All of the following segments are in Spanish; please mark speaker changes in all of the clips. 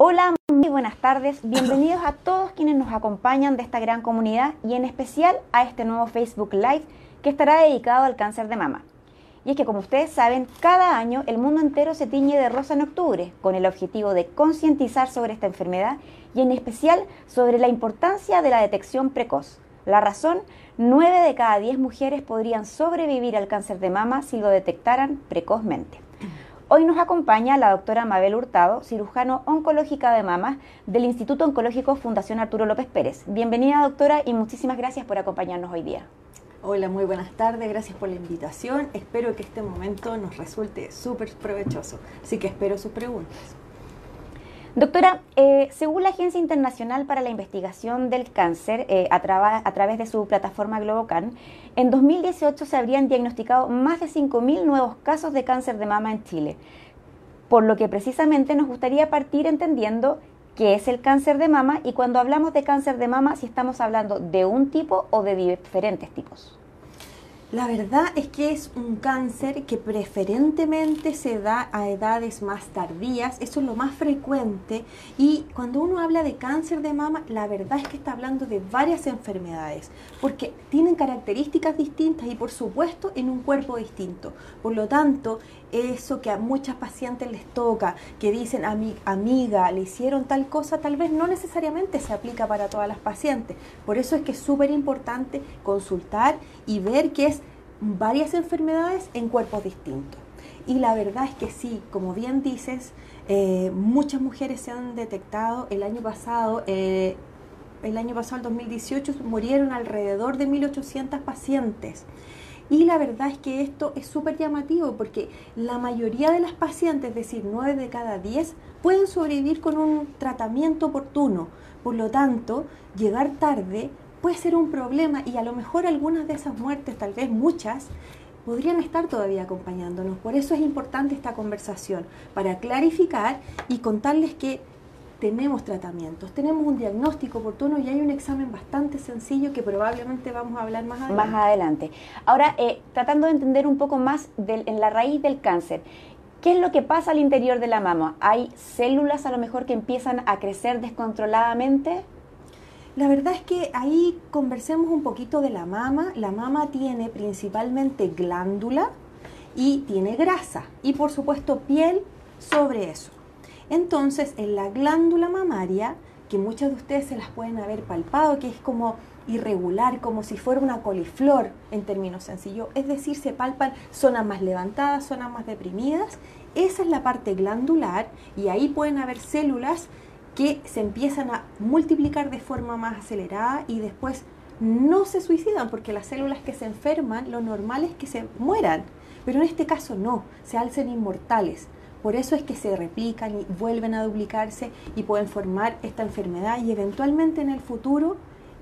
Speaker 1: Hola, muy buenas tardes. Bienvenidos a todos quienes nos acompañan de esta gran comunidad y en especial a este nuevo Facebook Live que estará dedicado al cáncer de mama. Y es que como ustedes saben, cada año el mundo entero se tiñe de rosa en octubre con el objetivo de concientizar sobre esta enfermedad y en especial sobre la importancia de la detección precoz. La razón, 9 de cada 10 mujeres podrían sobrevivir al cáncer de mama si lo detectaran precozmente. Hoy nos acompaña la doctora Mabel Hurtado, cirujano oncológica de mama del Instituto Oncológico Fundación Arturo López Pérez. Bienvenida doctora y muchísimas gracias por acompañarnos hoy día.
Speaker 2: Hola, muy buenas tardes, gracias por la invitación. Espero que este momento nos resulte súper provechoso, así que espero sus preguntas.
Speaker 1: Doctora, eh, según la Agencia Internacional para la Investigación del Cáncer, eh, a, a, través de su plataforma Globocan, en 2018 se habrían diagnosticado más de 5.000 nuevos casos de cáncer de mama en Chile. Por lo que precisamente nos gustaría partir entendiendo qué es el cáncer de mama y cuando hablamos de cáncer de mama, si estamos hablando de un tipo o de diferentes tipos.
Speaker 2: La verdad es que es un cáncer que preferentemente se da a edades más tardías, eso es lo más frecuente y cuando uno habla de cáncer de mama, la verdad es que está hablando de varias enfermedades, porque tienen características distintas y por supuesto en un cuerpo distinto. Por lo tanto, eso que a muchas pacientes les toca, que dicen, a mi amiga, le hicieron tal cosa, tal vez no necesariamente se aplica para todas las pacientes. Por eso es que es súper importante consultar y ver que es varias enfermedades en cuerpos distintos. Y la verdad es que sí, como bien dices, eh, muchas mujeres se han detectado el año pasado. Eh, el año pasado, el 2018, murieron alrededor de 1.800 pacientes. Y la verdad es que esto es súper llamativo porque la mayoría de las pacientes, es decir, 9 de cada 10, pueden sobrevivir con un tratamiento oportuno. Por lo tanto, llegar tarde puede ser un problema y a lo mejor algunas de esas muertes, tal vez muchas, podrían estar todavía acompañándonos. Por eso es importante esta conversación, para clarificar y contarles que tenemos tratamientos, tenemos un diagnóstico oportuno y hay un examen bastante sencillo que probablemente vamos a hablar más adelante.
Speaker 1: Más adelante. Ahora, eh, tratando de entender un poco más en la raíz del cáncer, ¿qué es lo que pasa al interior de la mama? ¿Hay células a lo mejor que empiezan a crecer descontroladamente?
Speaker 2: La verdad es que ahí conversemos un poquito de la mama. La mama tiene principalmente glándula y tiene grasa y por supuesto piel sobre eso. Entonces, en la glándula mamaria, que muchas de ustedes se las pueden haber palpado, que es como irregular, como si fuera una coliflor en términos sencillos, es decir, se palpan zonas más levantadas, zonas más deprimidas, esa es la parte glandular y ahí pueden haber células que se empiezan a multiplicar de forma más acelerada y después no se suicidan porque las células que se enferman, lo normal es que se mueran, pero en este caso no, se alcen inmortales. Por eso es que se replican y vuelven a duplicarse y pueden formar esta enfermedad y eventualmente en el futuro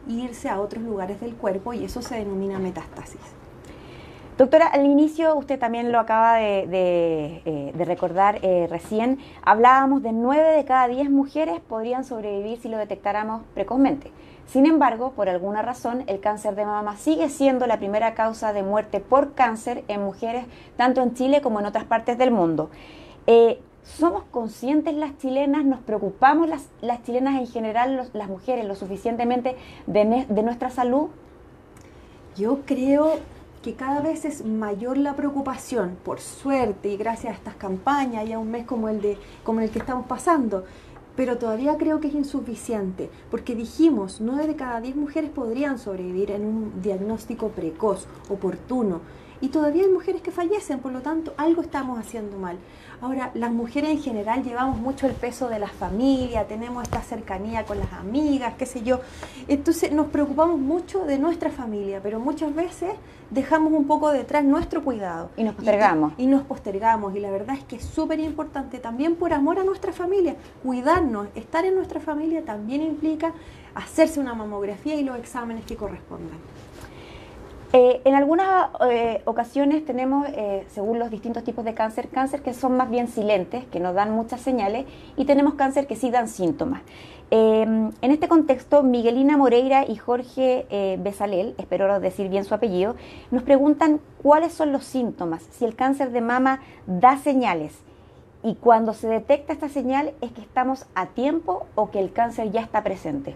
Speaker 2: irse a otros lugares del cuerpo y eso se denomina metástasis.
Speaker 1: Doctora, al inicio usted también lo acaba de, eh, recordar eh, recién, hablábamos de 9 de cada 10 mujeres podrían sobrevivir si lo detectáramos precozmente. Sin embargo, por alguna razón, el cáncer de mama sigue siendo la primera causa de muerte por cáncer en mujeres tanto en Chile como en otras partes del mundo. Eh, ¿Somos conscientes las chilenas, nos preocupamos las, las chilenas en general, las mujeres, lo suficientemente de, nuestra salud?
Speaker 2: Yo creo que cada vez es mayor la preocupación, por suerte y gracias a estas campañas y a un mes como el, de, como el que estamos pasando. Pero todavía creo que es insuficiente, porque dijimos, 9 de cada 10 mujeres podrían sobrevivir en un diagnóstico precoz, oportuno, y todavía hay mujeres que fallecen, por lo tanto, algo estamos haciendo mal. Ahora, las mujeres en general llevamos mucho el peso de la familia, tenemos esta cercanía con las amigas, qué sé yo. Entonces nos preocupamos mucho de nuestra familia, pero muchas veces dejamos un poco detrás nuestro cuidado.
Speaker 1: Y nos postergamos.
Speaker 2: Y, nos postergamos. Y la verdad es que es súper importante también por amor a nuestra familia, cuidarnos, estar en nuestra familia también implica hacerse una mamografía y los exámenes que correspondan.
Speaker 1: Eh, en algunas eh, ocasiones tenemos, eh, según los distintos tipos de cáncer, cáncer que son más bien silentes, que nos dan muchas señales, y tenemos cáncer que sí dan síntomas. en este contexto, Miguelina Moreira y Jorge Besalel, espero decir bien su apellido, nos preguntan cuáles son los síntomas, si el cáncer de mama da señales y cuando se detecta esta señal es que estamos a tiempo o que el cáncer ya está presente.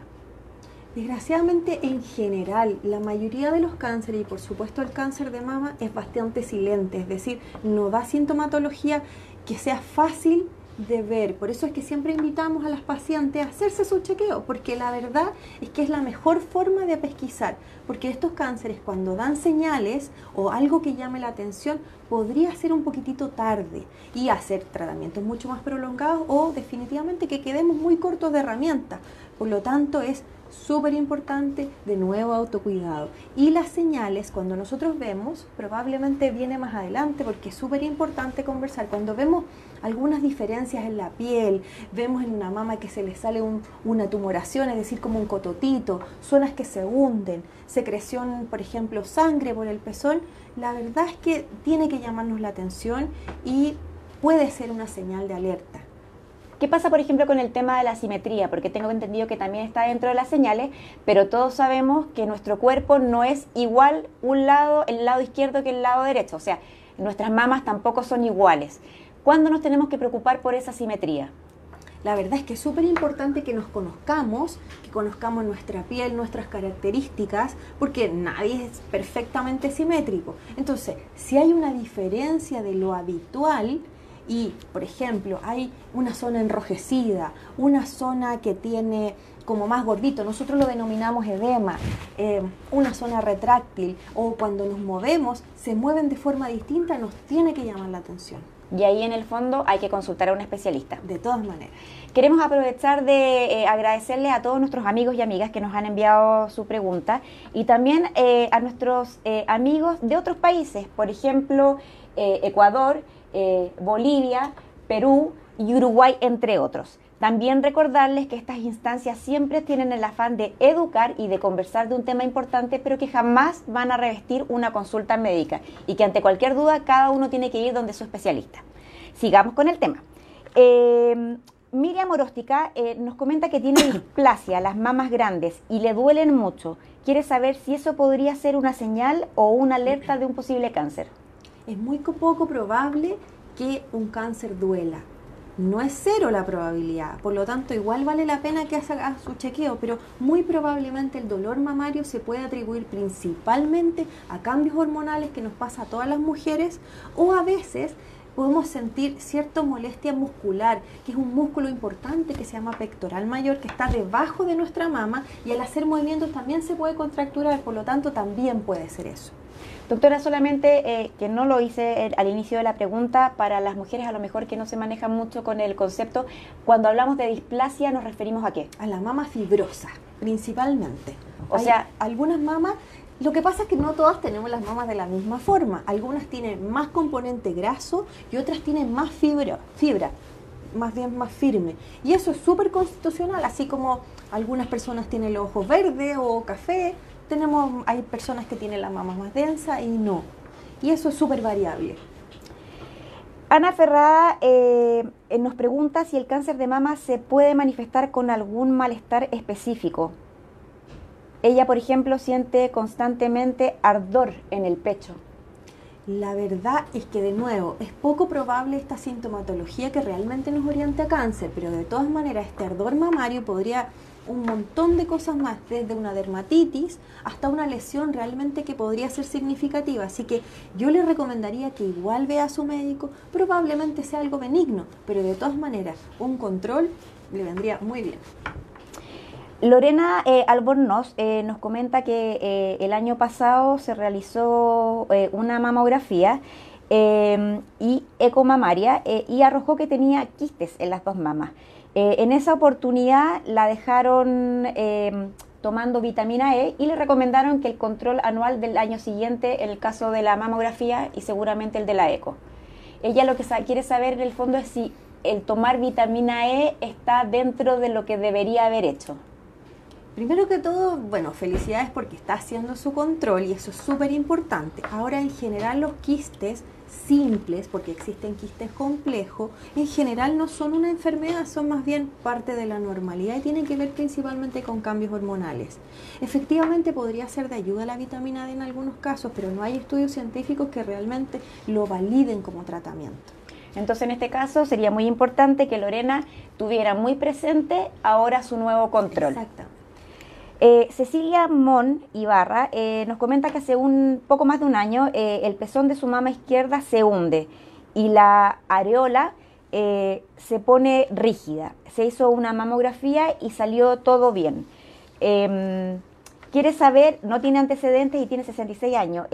Speaker 2: Desgraciadamente, en general, la mayoría de los cánceres, y por supuesto el cáncer de mama, es bastante silente, es decir, no da sintomatología que sea fácil de ver. Por eso es que siempre invitamos a las pacientes a hacerse su chequeo, porque la verdad es que es la mejor forma de pesquisar, porque estos cánceres cuando dan señales o algo que llame la atención, podría ser un poquitito tarde y hacer tratamientos mucho más prolongados o definitivamente que quedemos muy cortos de herramientas. Por lo tanto, es súper importante, de nuevo autocuidado. Y las señales, cuando nosotros vemos, probablemente viene más adelante porque es súper importante conversar. Cuando vemos algunas diferencias en la piel, vemos en una mama que se le sale una tumoración, es decir, como un cototito, zonas que se hunden, secreción, por ejemplo, sangre por el pezón, la verdad es que tiene que llamarnos la atención y puede ser una señal de alerta.
Speaker 1: ¿Qué pasa, por ejemplo, con el tema de la simetría? Porque tengo entendido que también está dentro de las señales, pero todos sabemos que nuestro cuerpo no es igual un lado, el lado izquierdo que el lado derecho. O sea, nuestras mamas tampoco son iguales. ¿Cuándo nos tenemos que preocupar por esa simetría?
Speaker 2: La verdad es que es súper importante que nos conozcamos, que conozcamos nuestra piel, nuestras características, porque nadie es perfectamente simétrico. Entonces, si hay una diferencia de lo habitual, y, por ejemplo, hay una zona enrojecida, una zona que tiene como más gordito, nosotros lo denominamos edema, eh, una zona retráctil o cuando nos movemos se mueven de forma distinta, nos tiene que llamar la atención.
Speaker 1: Y ahí en el fondo hay que consultar a un especialista.
Speaker 2: De todas maneras.
Speaker 1: Queremos aprovechar de eh, agradecerle a todos nuestros amigos y amigas que nos han enviado su pregunta y también eh, a nuestros amigos de otros países, por ejemplo, Ecuador, eh, Bolivia, Perú y Uruguay, entre otros. También recordarles que estas instancias siempre tienen el afán de educar y de conversar de un tema importante, pero que jamás van a revestir una consulta médica y que ante cualquier duda cada uno tiene que ir donde su especialista. Sigamos con el tema. Eh, Miriam Oróstica eh, nos comenta que tiene displasia, las mamas grandes, y le duelen mucho. Quiere saber si eso podría ser una señal o una alerta de un posible cáncer
Speaker 2: es muy poco probable que un cáncer duela. No es cero la probabilidad, por lo tanto igual vale la pena que haga su chequeo, pero muy probablemente el dolor mamario se puede atribuir principalmente a cambios hormonales que nos pasa a todas las mujeres o a veces podemos sentir cierta molestia muscular, que es un músculo importante que se llama pectoral mayor, que está debajo de nuestra mama y al hacer movimientos también se puede contracturar, por lo tanto también puede ser eso.
Speaker 1: Doctora, solamente eh, que no lo hice al inicio de la pregunta, para las mujeres a lo mejor que no se manejan mucho con el concepto, cuando hablamos de displasia nos referimos a qué?
Speaker 2: A la mama fibrosa, principalmente. O sea, algunas mamas lo que pasa es que no todas tenemos las mamas de la misma forma. Algunas tienen más componente graso y otras tienen más fibra, fibra más bien más firme. Y eso es súper constitucional, así como algunas personas tienen los ojos verdes o café, tenemos, hay personas que tienen la mama más densa y no. Y eso es súper variable.
Speaker 1: Ana Ferrada eh, nos pregunta si el cáncer de mama se puede manifestar con algún malestar específico. Ella, por ejemplo, siente constantemente ardor en el pecho.
Speaker 2: La verdad es que de nuevo es poco probable esta sintomatología que realmente nos oriente a cáncer, pero de todas maneras este ardor mamario podría un montón de cosas más, desde una dermatitis hasta una lesión realmente que podría ser significativa. Así que yo le recomendaría que igual vea a su médico, probablemente sea algo benigno, pero de todas maneras un control le vendría muy bien.
Speaker 1: Lorena eh, Albornoz eh, nos comenta que eh, el año pasado se realizó una mamografía y ecomamaria y arrojó que tenía quistes en las dos mamas. Eh, en esa oportunidad la dejaron em, tomando vitamina E y le recomendaron que el control anual del año siguiente, en el caso de la mamografía y seguramente el de la eco. Ella lo que quiere saber en el fondo es si el tomar vitamina E está dentro de lo que debería haber hecho.
Speaker 2: Primero que todo, bueno, felicidades porque está haciendo su control y eso es súper importante. Ahora, en general, los quistes simples, porque existen quistes complejos, en general no son una enfermedad, son más bien parte de la normalidad y tienen que ver principalmente con cambios hormonales. Efectivamente podría ser de ayuda la vitamina D en algunos casos, pero no hay estudios científicos que realmente lo validen como tratamiento.
Speaker 1: Entonces, en este caso, sería muy importante que Lorena tuviera muy presente ahora su nuevo control.
Speaker 2: Exacto.
Speaker 1: Eh, Cecilia Mon Ibarra eh, nos comenta que hace un poco más de un año eh, el pezón de su mama izquierda se hunde y la areola se pone rígida. Se hizo una mamografía y salió todo bien. Em, quiere saber, no tiene antecedentes y tiene 66 años.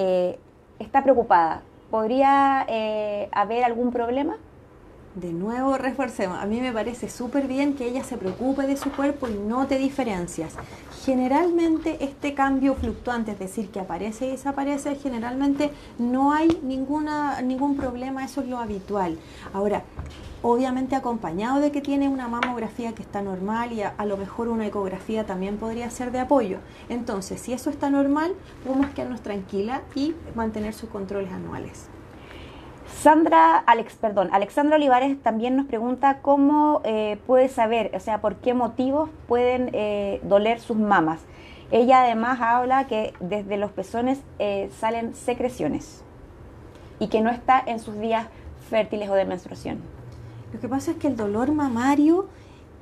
Speaker 1: está preocupada. ¿Podría haber algún problema?
Speaker 2: De nuevo, reforcemos. A mí me parece súper bien que ella se preocupe de su cuerpo y no te diferencias. Generalmente este cambio fluctuante, es decir, que aparece y desaparece, generalmente no hay ninguna, ningún problema, eso es lo habitual. Ahora, obviamente acompañado de que tiene una mamografía que está normal y a, a, lo mejor una ecografía también podría ser de apoyo. Entonces, si eso está normal, podemos quedarnos tranquila y mantener sus controles anuales.
Speaker 1: Sandra, Alex, perdón, Alexandra Olivares también nos pregunta cómo eh, puede saber, o sea, por qué motivos pueden eh, doler sus mamas. Ella además habla que desde los pezones eh, salen secreciones y que no está en sus días fértiles o de menstruación.
Speaker 2: Lo que pasa es que el dolor mamario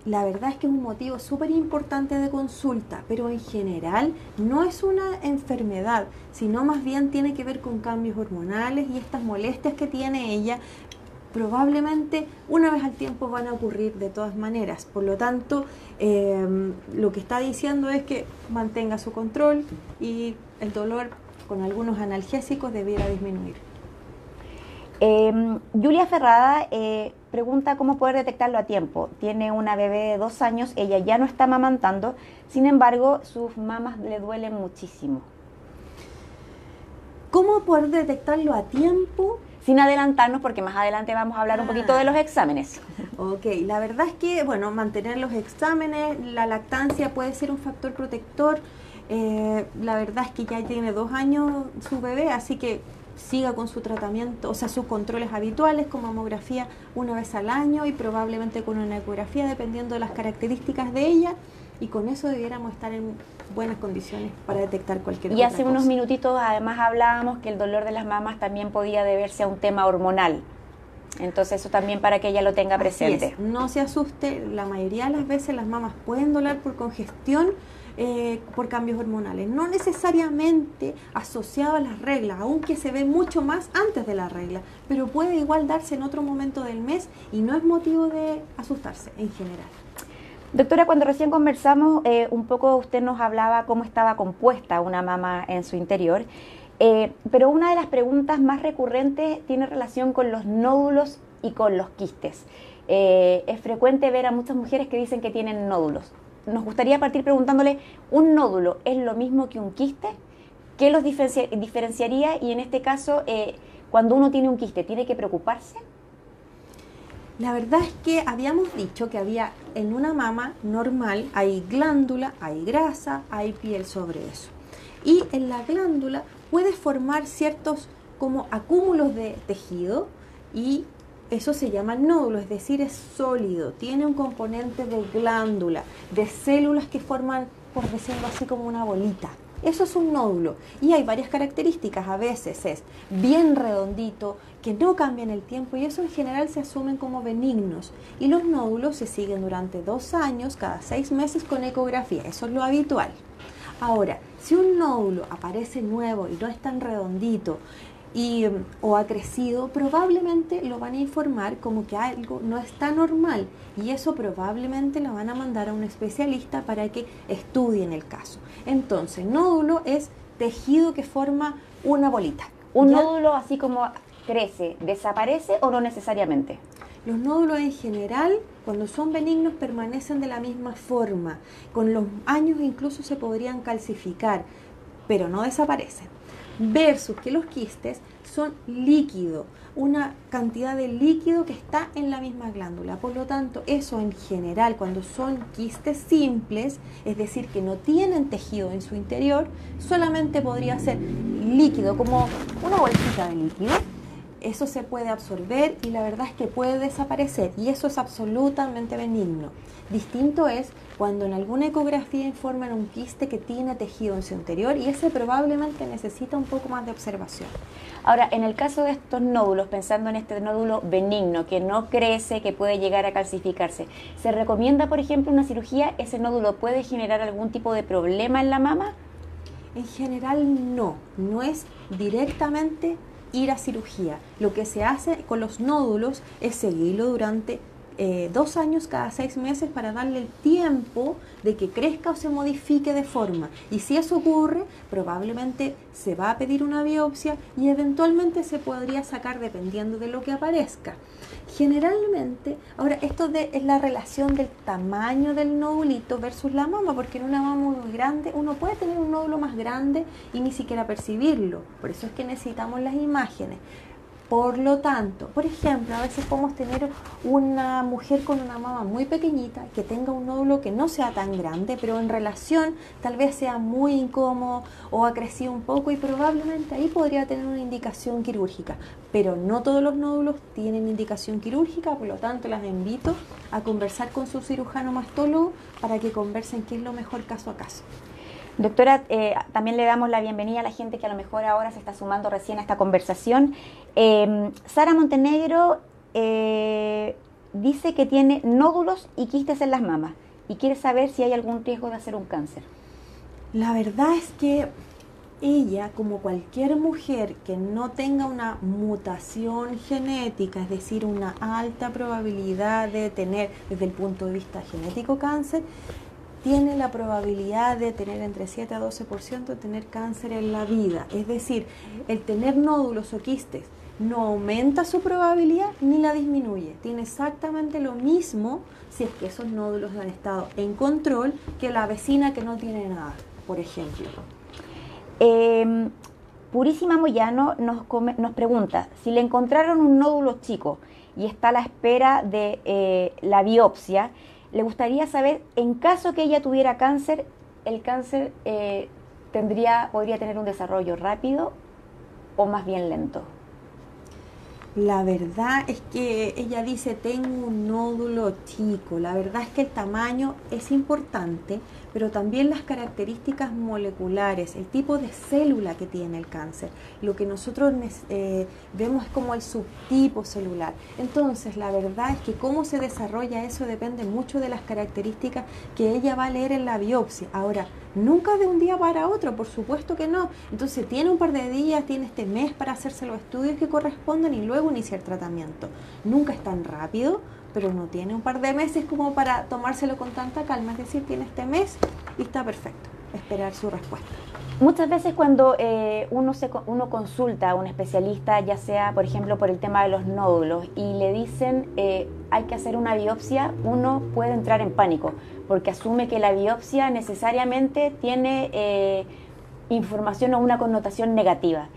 Speaker 2: la verdad es que es un motivo súper importante de consulta, pero en general no es una enfermedad, sino más bien tiene que ver con cambios hormonales y estas molestias que tiene ella probablemente una vez al tiempo van a ocurrir de todas maneras. Por lo tanto, em, lo que está diciendo es que mantenga su control y el dolor con algunos analgésicos debiera disminuir.
Speaker 1: Em, Julia Ferrada eh, pregunta cómo poder detectarlo a tiempo. Tiene una bebé de dos años, ella ya no está mamantando, sin embargo, sus mamas le duelen muchísimo.
Speaker 2: ¿Cómo poder detectarlo a tiempo?
Speaker 1: Sin adelantarnos, porque más adelante vamos a hablar un poquito de los exámenes.
Speaker 2: Ok, la verdad es que, bueno, mantener los exámenes, la lactancia puede ser un factor protector. Eh, la verdad es que ya tiene dos años su bebé, así que siga con su tratamiento, o sea, sus controles habituales con mamografía una vez al año y probablemente con una ecografía dependiendo de las características de ella y con eso debiéramos estar en buenas condiciones para detectar cualquier
Speaker 1: Y hace unos minutitos además hablábamos que el dolor de las mamas también podía deberse a un tema hormonal. Entonces eso también para que ella lo tenga presente.
Speaker 2: No se asuste, la mayoría de las veces las mamas pueden doler por congestión eh, por cambios hormonales, no necesariamente asociado a las reglas, aunque se ve mucho más antes de la regla, pero puede igual darse en otro momento del mes y no es motivo de asustarse en general.
Speaker 1: Doctora, cuando recién conversamos, eh, un poco usted nos hablaba cómo estaba compuesta una mama en su interior, eh, pero una de las preguntas más recurrentes tiene relación con los nódulos y con los quistes. es frecuente ver a muchas mujeres que dicen que tienen nódulos nos gustaría partir preguntándole, ¿un nódulo es lo mismo que un quiste? ¿Qué los diferenciaría? Y en este caso, eh, cuando uno tiene un quiste, ¿tiene que preocuparse?
Speaker 2: La verdad es que habíamos dicho que había en una mama normal, hay glándula, hay grasa, hay piel sobre eso. Y en la glándula puede formar ciertos como acúmulos de tejido y eso se llama nódulo, es decir, es sólido, tiene un componente de glándula, de células que forman, por decirlo así, como una bolita. Eso es un nódulo y hay varias características. A veces es bien redondito, que no cambia en el tiempo y eso en general se asumen como benignos. Y los nódulos se siguen durante dos años, cada seis meses con ecografía. Eso es lo habitual. Ahora, si un nódulo aparece nuevo y no es tan redondito, y, o ha crecido, probablemente lo van a informar como que algo no está normal y eso probablemente lo van a mandar a un especialista para que estudien el caso. Entonces, nódulo es tejido que forma una bolita.
Speaker 1: ¿Un nódulo así como crece, desaparece o no necesariamente?
Speaker 2: Los nódulos en general, cuando son benignos, permanecen de la misma forma. Con los años incluso se podrían calcificar, pero no desaparecen versus que los quistes son líquido, una cantidad de líquido que está en la misma glándula. Por lo tanto, eso en general, cuando son quistes simples, es decir, que no tienen tejido en su interior, solamente podría ser líquido, como una bolsita de líquido. Eso se puede absorber y la verdad es que puede desaparecer y eso es absolutamente benigno. Distinto es cuando en alguna ecografía informan un quiste que tiene tejido en su interior y ese probablemente necesita un poco más de observación.
Speaker 1: Ahora, en el caso de estos nódulos, pensando en este nódulo benigno que no crece, que puede llegar a calcificarse, ¿se recomienda, por ejemplo, una cirugía? ¿Ese nódulo puede generar algún tipo de problema en la mama?
Speaker 2: En general no, no es directamente ir a cirugía. Lo que se hace con los nódulos es seguirlo durante eh, dos años cada seis meses para darle el tiempo de que crezca o se modifique de forma. Y si eso ocurre, probablemente se va a pedir una biopsia y eventualmente se podría sacar dependiendo de lo que aparezca. Generalmente, ahora esto de, es la relación del tamaño del nódulito versus la mama, porque en una mama muy grande uno puede tener un nódulo más grande y ni siquiera percibirlo. Por eso es que necesitamos las imágenes. Por lo tanto, por ejemplo, a veces podemos tener una mujer con una mama muy pequeñita que tenga un nódulo que no sea tan grande, pero en relación tal vez sea muy incómodo o ha crecido un poco y probablemente ahí podría tener una indicación quirúrgica. Pero no todos los nódulos tienen indicación quirúrgica, por lo tanto las invito a conversar con su cirujano mastólogo para que conversen qué es lo mejor caso a caso.
Speaker 1: Doctora, eh, también le damos la bienvenida a la gente que a lo mejor ahora se está sumando recién a esta conversación. Em, Sara Montenegro eh, dice que tiene nódulos y quistes en las mamas y quiere saber si hay algún riesgo de hacer un cáncer.
Speaker 2: La verdad es que ella, como cualquier mujer que no tenga una mutación genética, es decir, una alta probabilidad de tener desde el punto de vista genético cáncer, tiene la probabilidad de tener entre 7 a 12% de tener cáncer en la vida. Es decir, el tener nódulos o quistes no aumenta su probabilidad ni la disminuye. Tiene exactamente lo mismo si es que esos nódulos han estado en control que la vecina que no tiene nada, por ejemplo.
Speaker 1: Em, Purísima Moyano nos, pregunta, si le encontraron un nódulo chico y está a la espera de eh, la biopsia, le gustaría saber, en caso que ella tuviera cáncer, el cáncer eh, tendría, podría tener un desarrollo rápido o más bien lento.
Speaker 2: La verdad es que ella dice, tengo un nódulo chico. La verdad es que el tamaño es importante, pero también las características moleculares, el tipo de célula que tiene el cáncer. Lo que nosotros eh, vemos es como el subtipo celular. Entonces, la verdad es que cómo se desarrolla eso depende mucho de las características que ella va a leer en la biopsia. Ahora, Nunca de un día para otro, por supuesto que no. Entonces tiene un par de días, tiene este mes para hacerse los estudios que corresponden y luego iniciar tratamiento. Nunca es tan rápido, pero no tiene un par de meses como para tomárselo con tanta calma. Es decir, tiene este mes y está perfecto. Esperar su respuesta.
Speaker 1: Muchas veces cuando eh, uno, se, uno consulta a un especialista, ya sea por ejemplo por el tema de los nódulos, y le dicen eh, hay que hacer una biopsia, uno puede entrar en pánico, porque asume que la biopsia necesariamente tiene eh, información o una connotación negativa.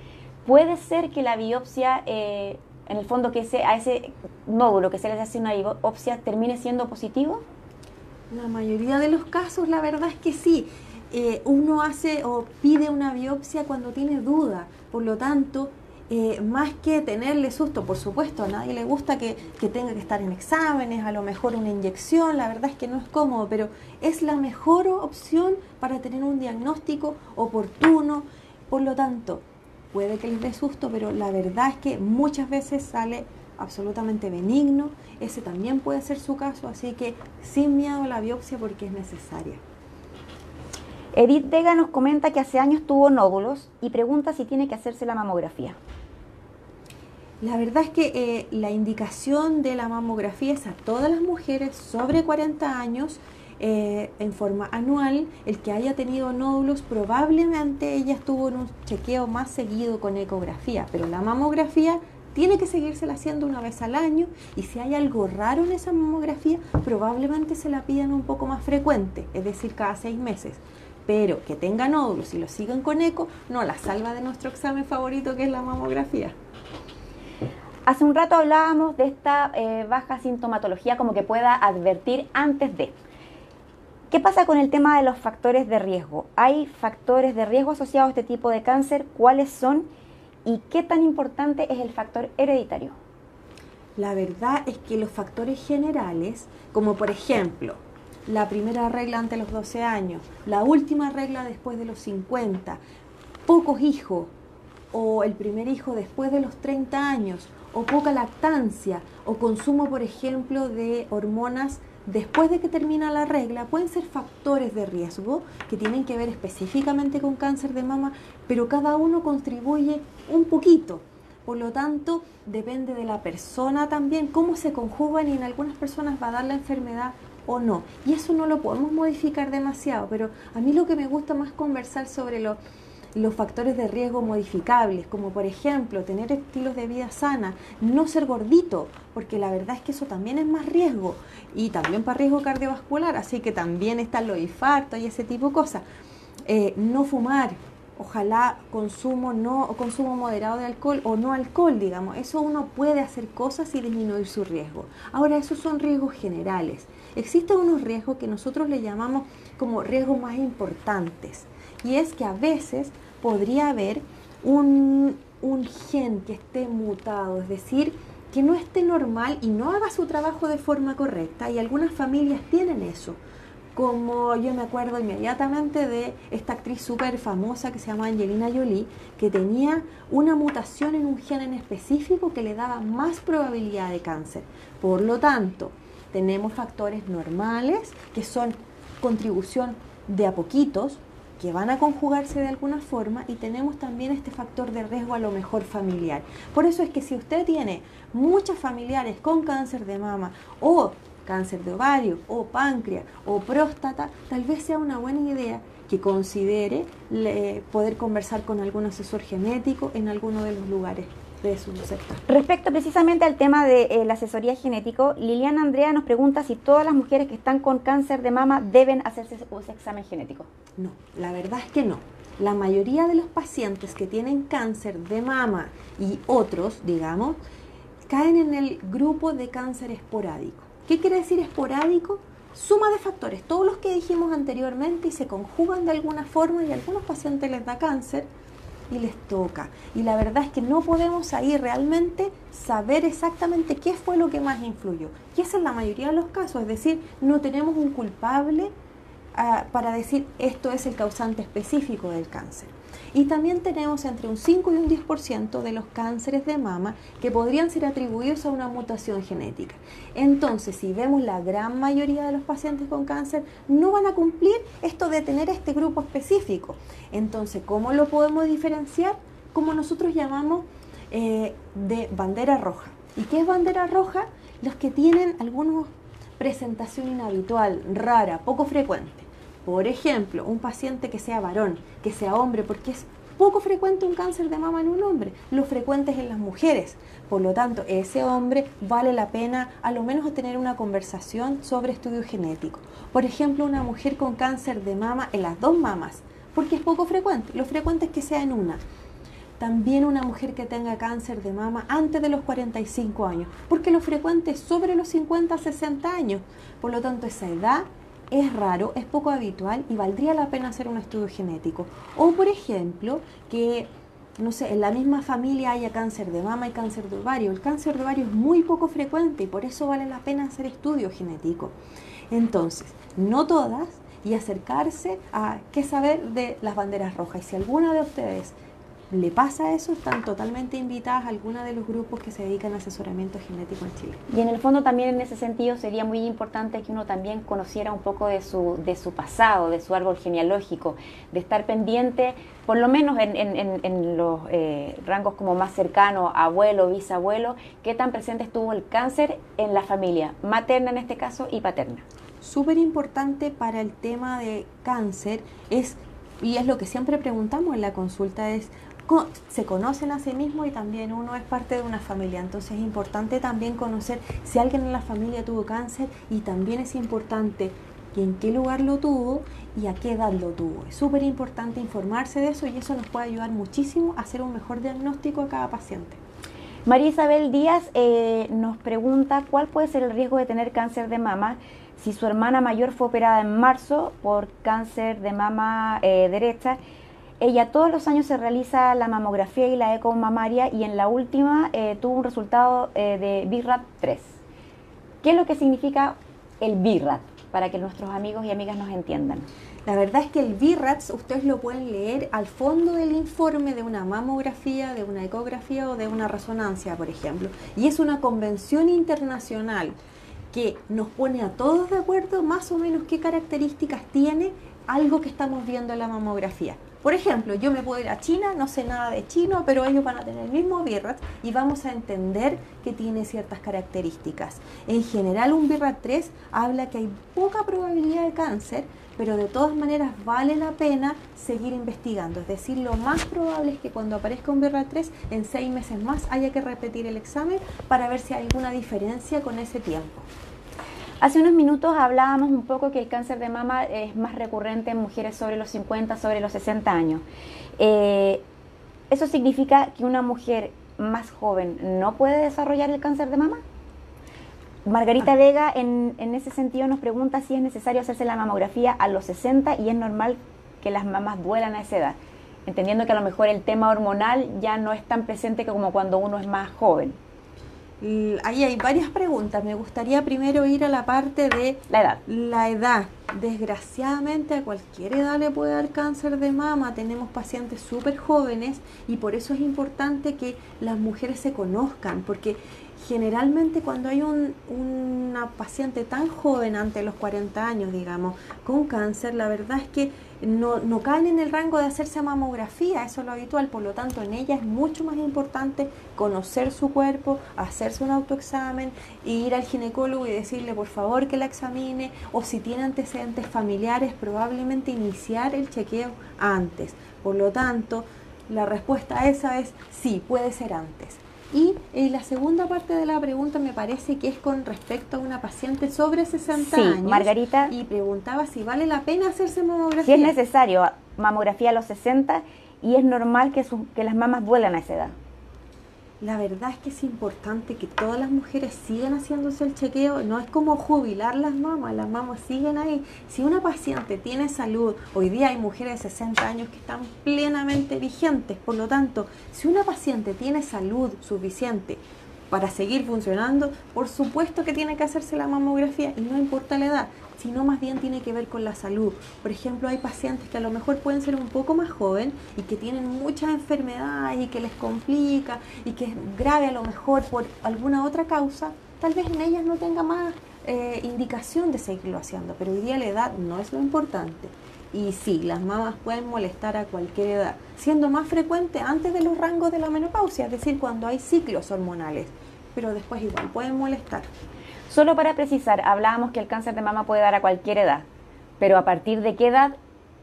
Speaker 1: Puede ser que la biopsia, en el fondo, que ese, a ese nódulo que se le hace una biopsia termine siendo positivo.
Speaker 2: La mayoría de los casos, la verdad es que sí. Eh, uno hace o pide una biopsia cuando tiene duda. Por lo tanto, eh, más que tenerle susto, por supuesto, a nadie le gusta que, tenga que estar en exámenes, a lo mejor una inyección, la verdad es que no es cómodo, pero es la mejor opción para tener un diagnóstico oportuno. Por lo tanto, puede que les dé susto, pero la verdad es que muchas veces sale absolutamente benigno. Ese también puede ser su caso, así que sin miedo a la biopsia porque es necesaria.
Speaker 1: Edith Vega nos comenta que hace años tuvo nódulos y pregunta si tiene que hacerse la mamografía.
Speaker 2: La verdad es que eh, la indicación de la mamografía es a todas las mujeres sobre 40 años eh, en forma anual. El que haya tenido nódulos probablemente ella estuvo en un chequeo más seguido con ecografía, pero la mamografía tiene que seguírsela haciendo una vez al año y si hay algo raro en esa mamografía, probablemente se la pidan un poco más frecuente, es decir, cada seis meses pero que tenga nódulos y lo sigan con eco, no la salva de nuestro examen favorito que es la mamografía.
Speaker 1: Hace un rato hablábamos de esta eh, baja sintomatología como que pueda advertir antes de. ¿Qué pasa con el tema de los factores de riesgo? ¿Hay factores de riesgo asociados a este tipo de cáncer? ¿Cuáles son? y qué tan importante es el factor hereditario.
Speaker 2: La verdad es que los factores generales, como por ejemplo la primera regla ante los 12 años, la última regla después de los 50, pocos hijos o el primer hijo después de los 30 años, o poca lactancia, o consumo, por ejemplo, de hormonas después de que termina la regla, pueden ser factores de riesgo que tienen que ver específicamente con cáncer de mama, pero cada uno contribuye un poquito. Por lo tanto, depende de la persona también, cómo se conjugan y en algunas personas va a dar la enfermedad o no. Y eso no lo podemos modificar demasiado, pero a mí lo que me gusta más conversar sobre los factores de riesgo modificables, como por ejemplo tener estilos de vida sana, no ser gordito, porque la verdad es que eso también es más riesgo, y también para riesgo cardiovascular, así que también están los infartos y ese tipo de cosas. Eh, no fumar, ojalá consumo no consumo moderado de alcohol o no alcohol, digamos. Eso uno puede hacer cosas y disminuir su riesgo. Ahora, esos son riesgos generales. Existen unos riesgos que nosotros le llamamos como riesgos más importantes. Y es que a veces podría haber un, un gen que esté mutado, es decir, que no esté normal y no haga su trabajo de forma correcta. Y algunas familias tienen eso como yo me acuerdo inmediatamente de esta actriz súper famosa que se llama Angelina Jolie, que tenía una mutación en un gen en específico que le daba más probabilidad de cáncer. Por lo tanto, tenemos factores normales que son contribución de a poquitos, que van a conjugarse de alguna forma y tenemos también este factor de riesgo a lo mejor familiar. Por eso es que si usted tiene muchos familiares con cáncer de mama o cáncer de ovario o páncreas o próstata, tal vez sea una buena idea que considere poder conversar con algún asesor genético en alguno de los lugares de su sector.
Speaker 1: Respecto precisamente al tema de eh, la asesoría genético, Liliana Andrea nos pregunta si todas las mujeres que están con cáncer de mama deben hacerse ese examen genético.
Speaker 2: No, la verdad es que no. La mayoría de los pacientes que tienen cáncer de mama y otros, digamos, caen en el grupo de cáncer esporádico. ¿Qué quiere decir esporádico? Suma de factores, todos los que dijimos anteriormente y se conjugan de alguna forma y a algunos pacientes les da cáncer y les toca. Y la verdad es que no podemos ahí realmente saber exactamente qué fue lo que más influyó. Y esa es la mayoría de los casos, es decir, no tenemos un culpable para decir esto es el causante específico del cáncer. Y también tenemos entre un 5 y un 10% de los cánceres de mama que podrían ser atribuidos a una mutación genética. Entonces, si vemos la gran mayoría de los pacientes con cáncer, no van a cumplir esto de tener este grupo específico. Entonces, ¿cómo lo podemos diferenciar? Como nosotros llamamos eh, de bandera roja. ¿Y qué es bandera roja? Los que tienen alguna presentación inhabitual, rara, poco frecuente. Por ejemplo, un paciente que sea varón, que sea hombre, porque es poco frecuente un cáncer de mama en un hombre, lo frecuente es en las mujeres. Por lo tanto, ese hombre vale la pena a lo menos tener una conversación sobre estudio genético. Por ejemplo, una mujer con cáncer de mama en las dos mamas, porque es poco frecuente. Lo frecuente es que sea en una. También una mujer que tenga cáncer de mama antes de los 45 años, porque lo frecuente es sobre los 50 60 años. Por lo tanto, esa edad es raro, es poco habitual y valdría la pena hacer un estudio genético. O, por ejemplo, que, no sé, en la misma familia haya cáncer de mama y cáncer de ovario. El cáncer de ovario es muy poco frecuente y por eso vale la pena hacer estudio genético. Entonces, no todas y acercarse a qué saber de las banderas rojas. Y si alguna de ustedes le pasa eso, están totalmente invitadas a alguna de los grupos que se dedican a asesoramiento genético en Chile.
Speaker 1: Y en el fondo también en ese sentido sería muy importante que uno también conociera un poco de su, de su pasado, de su árbol genealógico, de estar pendiente, por lo menos en, en, en los eh, rangos como más cercanos, abuelo, bisabuelo, qué tan presente estuvo el cáncer en la familia, materna en este caso y paterna.
Speaker 2: Súper importante para el tema de cáncer es, y es lo que siempre preguntamos en la consulta, es se conocen a sí mismos y también uno es parte de una familia. Entonces es importante también conocer si alguien en la familia tuvo cáncer y también es importante en qué lugar lo tuvo y a qué edad lo tuvo. Es súper importante informarse de eso y eso nos puede ayudar muchísimo a hacer un mejor diagnóstico a cada paciente.
Speaker 1: María Isabel Díaz eh, nos pregunta cuál puede ser el riesgo de tener cáncer de mama si su hermana mayor fue operada en marzo por cáncer de mama eh, derecha Ella todos los años se realiza la mamografía y la eco mamaria y en la última eh, tuvo un resultado eh, de BIRAT 3. ¿Qué es lo que significa el BIRAT? Para que nuestros amigos y amigas nos entiendan.
Speaker 2: La verdad es que el BIRAT ustedes lo pueden leer al fondo del informe de una mamografía, de una ecografía o de una resonancia, por ejemplo. Y es una convención internacional que nos pone a todos de acuerdo más o menos qué características tiene algo que estamos viendo en la mamografía. Por ejemplo, yo me puedo ir a China, no sé nada de chino, pero ellos van a tener el mismo BIRAT y vamos a entender que tiene ciertas características. En general, un BIRAT 3 habla que hay poca probabilidad de cáncer, pero de todas maneras vale la pena seguir investigando. Es decir, lo más probable es que cuando aparezca un BIRAT 3, en seis meses más haya que repetir el examen para ver si hay alguna diferencia con ese tiempo.
Speaker 1: Hace unos minutos hablábamos un poco que el cáncer de mama es más recurrente en mujeres sobre los 50, sobre los 60 años. Eh, ¿Eso significa que una mujer más joven no puede desarrollar el cáncer de mama? Margarita ah. Vega en, en, ese sentido nos pregunta si es necesario hacerse la mamografía a los 60 y es normal que las mamás duelan a esa edad, entendiendo que a lo mejor el tema hormonal ya no es tan presente como cuando uno es más joven.
Speaker 2: Ahí hay varias preguntas. Me gustaría primero ir a la parte de
Speaker 1: la edad.
Speaker 2: La edad. Desgraciadamente a cualquier edad le puede dar cáncer de mama. Tenemos pacientes súper jóvenes y por eso es importante que las mujeres se conozcan, porque generalmente cuando hay un, una paciente tan joven, ante los 40 años, digamos, con cáncer, la verdad es que no, caen en el rango de hacerse mamografía, eso es lo habitual, por lo tanto en ella es mucho más importante conocer su cuerpo, hacerse un autoexamen, ir al ginecólogo y decirle por favor que la examine, o si tiene antecedentes familiares, probablemente iniciar el chequeo antes. Por lo tanto, la respuesta a esa es sí, puede ser antes. Y la segunda parte de la pregunta me parece que es con respecto a una paciente sobre 60 sí, años.
Speaker 1: Margarita.
Speaker 2: Y preguntaba si vale la pena hacerse mamografía.
Speaker 1: Si es necesario, mamografía a los 60 y es normal que, que las mamás vuelan a esa edad.
Speaker 2: La verdad es que es importante que todas las mujeres sigan haciéndose el chequeo. No es como jubilar las mamas, las mamas siguen ahí. Si una paciente tiene salud, hoy día hay mujeres de 60 años que están plenamente vigentes. Por lo tanto, si una paciente tiene salud suficiente para seguir funcionando, por supuesto que tiene que hacerse la mamografía y no importa la edad sino más bien tiene que ver con la salud. Por ejemplo, hay pacientes que a lo mejor pueden ser un poco más joven y que tienen muchas enfermedades y que les complica y que es grave a lo mejor por alguna otra causa, tal vez en ellas no tenga más eh, indicación de seguirlo haciendo, pero hoy día la edad no es lo importante. Y sí, las mamas pueden molestar a cualquier edad, siendo más frecuente antes de los rangos de la menopausia, es decir, cuando hay ciclos hormonales, pero después igual pueden molestar.
Speaker 1: Solo para precisar, hablábamos que el cáncer de mama puede dar a cualquier edad, pero a partir de qué edad,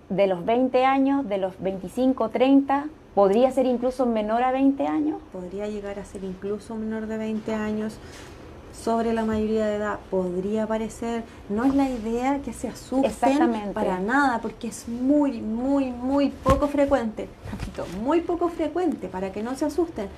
Speaker 1: de los 20 años, de los 25, 30, podría ser incluso menor a 20 años.
Speaker 2: Podría llegar a ser incluso menor de 20 años. Sobre la mayoría de edad podría parecer, no es la idea que se asusten para nada, porque es muy, muy, muy poco frecuente, muy poco frecuente para que no se asusten,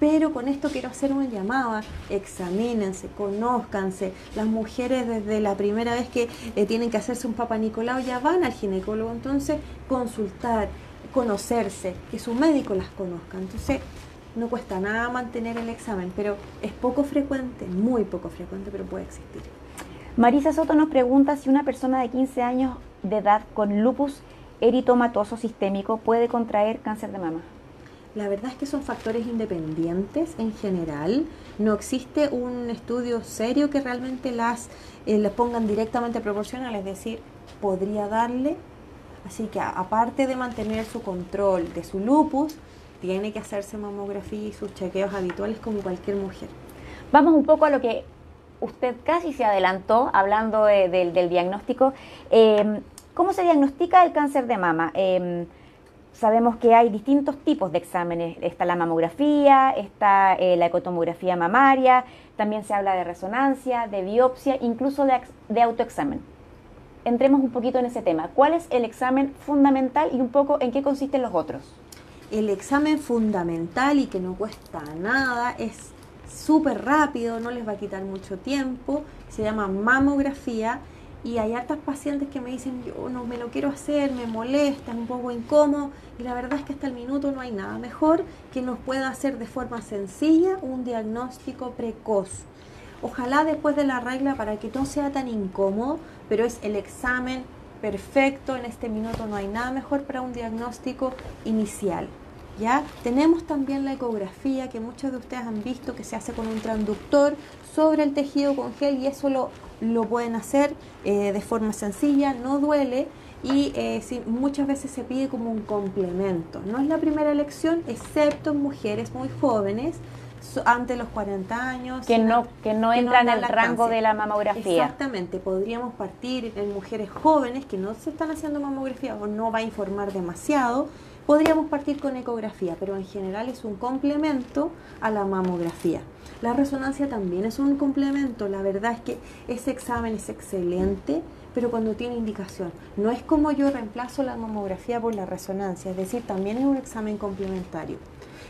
Speaker 2: pero con esto quiero hacer una llamada, examínense, conózcanse. Las mujeres desde la primera vez que eh, tienen que hacerse un papá Nicolau ya van al ginecólogo, entonces consultar, conocerse, que su médico las conozca. Entonces no cuesta nada mantener el examen, pero es poco frecuente, muy poco frecuente, pero puede existir.
Speaker 1: Marisa Soto nos pregunta si una persona de 15 años de edad con lupus eritomatoso sistémico puede contraer cáncer de mama.
Speaker 2: La verdad es que son factores independientes en general. No existe un estudio serio que realmente las eh, les pongan directamente proporcional, es decir, podría darle. Así que aparte de mantener su control de su lupus, tiene que hacerse mamografía y sus chequeos habituales como cualquier mujer.
Speaker 1: Vamos un poco a lo que usted casi se adelantó hablando del diagnóstico. Eh, ¿Cómo se diagnostica el cáncer de mama? Eh, Sabemos que hay distintos tipos de exámenes. Está la mamografía, está eh, la ecotomografía mamaria, también se habla de resonancia, de biopsia, incluso de, de autoexamen. Entremos un poquito en ese tema. ¿Cuál es el examen fundamental y un poco en qué consisten los otros?
Speaker 2: El examen fundamental y que no cuesta nada es súper rápido, no les va a quitar mucho tiempo, se llama mamografía y hay hartas pacientes que me dicen, yo no me lo quiero hacer, me molesta, es un poco incómodo. Y la verdad es que hasta el minuto no hay nada mejor que nos pueda hacer de forma sencilla un diagnóstico precoz. Ojalá después de la regla para que no sea tan incómodo, pero es el examen perfecto. En este minuto no hay nada mejor para un diagnóstico inicial. ¿Ya? Tenemos también la ecografía que muchos de ustedes han visto que se hace con un transductor sobre el tejido con gel y eso lo, lo pueden hacer eh, de forma sencilla, no duele y eh, muchas veces se pide como un complemento. No es la primera elección, excepto en mujeres muy jóvenes ante los 40 años.
Speaker 1: Que no, que no entran en el rango de la mamografía.
Speaker 2: Exactamente, podríamos partir en mujeres jóvenes que no se están haciendo mamografía o no va a informar demasiado Podríamos partir con ecografía, pero en general es un complemento a la mamografía. La resonancia también es un complemento. La verdad es que ese examen es excelente, pero cuando tiene indicación. No es como yo reemplazo la mamografía por la resonancia, es decir, también es un examen complementario.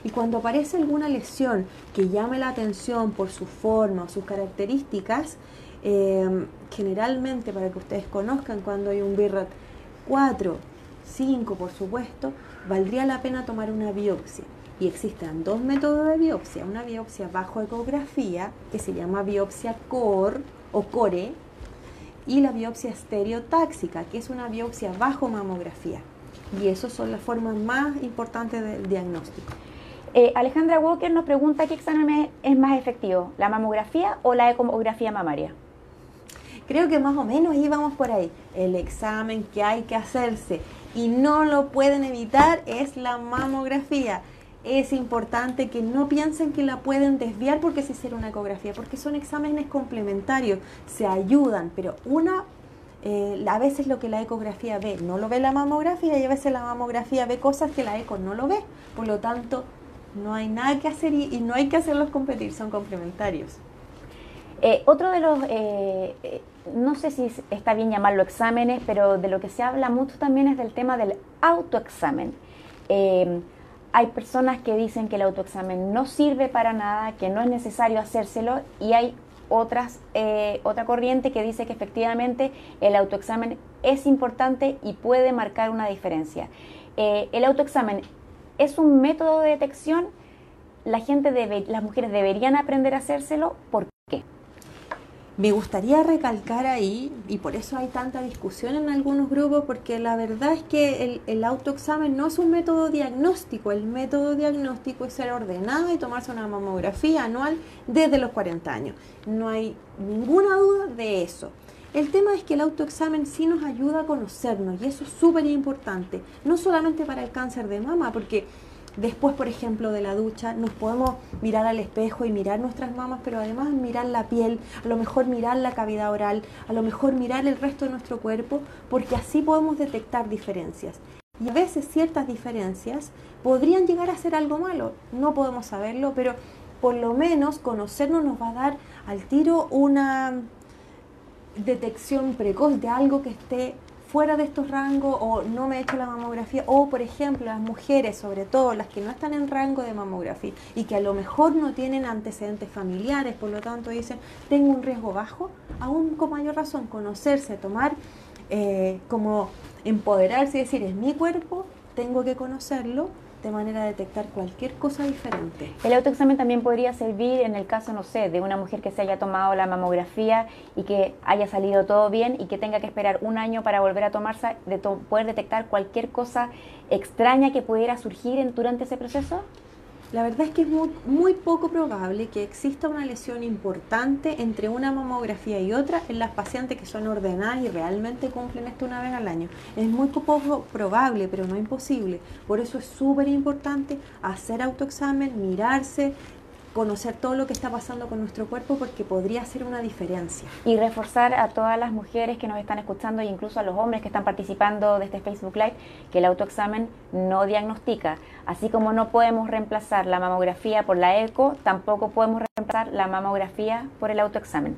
Speaker 2: Y cuando aparece alguna lesión que llame la atención por su forma o sus características, eh, generalmente para que ustedes conozcan cuando hay un BIRAT 4, 5 por supuesto, valdría la pena tomar una biopsia. Y existen dos métodos de biopsia, una biopsia bajo ecografía, que se llama biopsia CORE o CORE, y la biopsia estereotáxica, que es una biopsia bajo mamografía. Y esas son las formas más importantes del diagnóstico.
Speaker 1: Eh, Alejandra Walker nos pregunta qué examen es más efectivo, la mamografía o la ecografía mamaria.
Speaker 2: Creo que más o menos íbamos por ahí. El examen que hay que hacerse y no lo pueden evitar es la mamografía. Es importante que no piensen que la pueden desviar porque se hicieron una ecografía, porque son exámenes complementarios, se ayudan, pero una eh, a veces lo que la ecografía ve no lo ve la mamografía y a veces la mamografía ve cosas que la eco no lo ve. Por lo tanto, no hay nada que hacer y, no hay que hacerlos competir, son complementarios.
Speaker 1: Eh, otro de los eh, no sé si está bien llamarlo exámenes, pero de lo que se habla mucho también es del tema del autoexamen. Eh, hay personas que dicen que el autoexamen no sirve para nada, que no es necesario hacérselo y hay otras, eh, otra corriente que dice que efectivamente el autoexamen es importante y puede marcar una diferencia. Eh, el autoexamen es un método de detección, la gente debe, las mujeres deberían aprender a hacérselo, ¿por?
Speaker 2: Me gustaría recalcar ahí, y por eso hay tanta discusión en algunos grupos, porque la verdad es que el, autoexamen no es un método diagnóstico, el método diagnóstico es ser ordenado y tomarse una mamografía anual desde los 40 años. No hay ninguna duda de eso. El tema es que el autoexamen sí nos ayuda a conocernos y eso es súper importante, no solamente para el cáncer de mama, porque Después, por ejemplo, de la ducha, nos podemos mirar al espejo y mirar nuestras mamas, pero además mirar la piel, a lo mejor mirar la cavidad oral, a lo mejor mirar el resto de nuestro cuerpo, porque así podemos detectar diferencias. Y a veces ciertas diferencias podrían llegar a ser algo malo, no podemos saberlo, pero por lo menos conocernos nos va a dar al tiro una detección precoz de algo que esté fuera de estos rangos o no me he hecho la mamografía o por ejemplo las mujeres sobre todo las que no están en rango de mamografía y que a lo mejor no tienen antecedentes familiares por lo tanto dicen tengo un riesgo bajo aún con mayor razón conocerse tomar eh, como empoderarse y decir es mi cuerpo tengo que conocerlo de manera a detectar cualquier cosa diferente.
Speaker 1: El autoexamen también podría servir en el caso, no sé, de una mujer que se haya tomado la mamografía y que haya salido todo bien y que tenga que esperar un año para volver a tomarse, de poder detectar cualquier cosa extraña que pudiera surgir durante ese proceso.
Speaker 2: La verdad es que es muy, poco probable que exista una lesión importante entre una mamografía y otra en las pacientes que son ordenadas y realmente cumplen esto una vez al año. Es muy poco probable, pero no imposible. Por eso es súper importante hacer autoexamen, mirarse, conocer todo lo que está pasando con nuestro cuerpo porque podría ser una diferencia.
Speaker 1: Y reforzar a todas las mujeres que nos están escuchando e incluso a los hombres que están participando de este Facebook Live que el autoexamen no diagnostica. Así como no podemos reemplazar la mamografía por la eco, tampoco podemos reemplazar la mamografía por el autoexamen.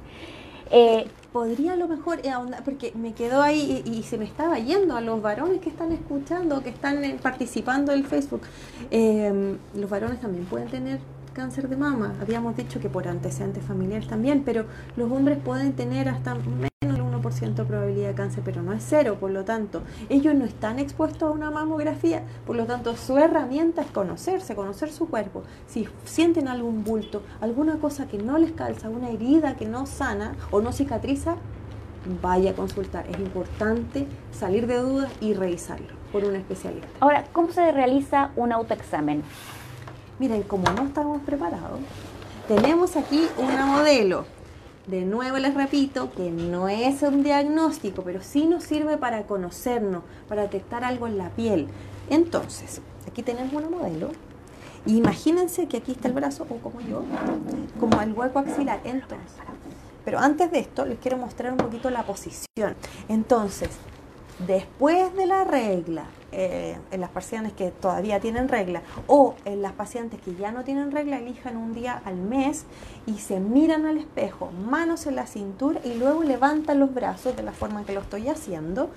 Speaker 2: Eh, podría a lo mejor, eh, porque me quedó ahí y, se me estaba yendo a los varones que están escuchando, que están eh, participando del Facebook. los varones también pueden tener cáncer de mama. Habíamos dicho que por antecedentes familiares también, pero los hombres pueden tener hasta menos del 1% de probabilidad de cáncer, pero no es cero, por lo tanto, ellos no están expuestos a una mamografía, por lo tanto, su herramienta es conocerse, conocer su cuerpo. Si sienten algún bulto, alguna cosa que no les calza, una herida que no sana o no cicatriza, vaya a consultar. Es importante salir de dudas y revisarlo por un especialista.
Speaker 1: Ahora, ¿cómo se realiza un autoexamen?
Speaker 2: Miren, como no estamos preparados, tenemos aquí una modelo. De nuevo les repito que no es un diagnóstico, pero sí nos sirve para conocernos, para detectar algo en la piel. Entonces, aquí tenemos una modelo. Imagínense que aquí está el brazo, o como yo, como el hueco axilar. Entonces, pero antes de esto, les quiero mostrar un poquito la posición. Entonces, después de la regla, eh, en las pacientes que todavía tienen regla o en las pacientes que ya no tienen regla, elijan un día al mes y se miran al espejo, manos en la cintura y luego levantan los brazos de la forma en que lo estoy haciendo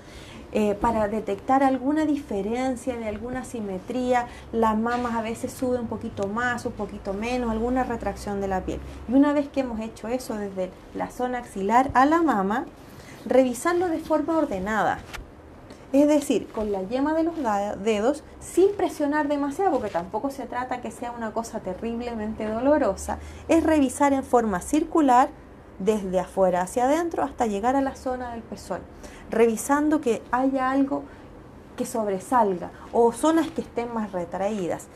Speaker 2: eh, para detectar alguna diferencia, de alguna simetría. Las mamas a veces suben un poquito más, un poquito menos, alguna retracción de la piel. Y una vez que hemos hecho eso desde la zona axilar a la mama, revisarlo de forma ordenada. Es decir, con la yema de los dedos, sin presionar demasiado, porque tampoco se trata que sea una cosa terriblemente dolorosa, es revisar en forma circular desde afuera hacia adentro hasta llegar a la zona del pezón revisando que haya algo que sobresalga o zonas que estén más retraídas.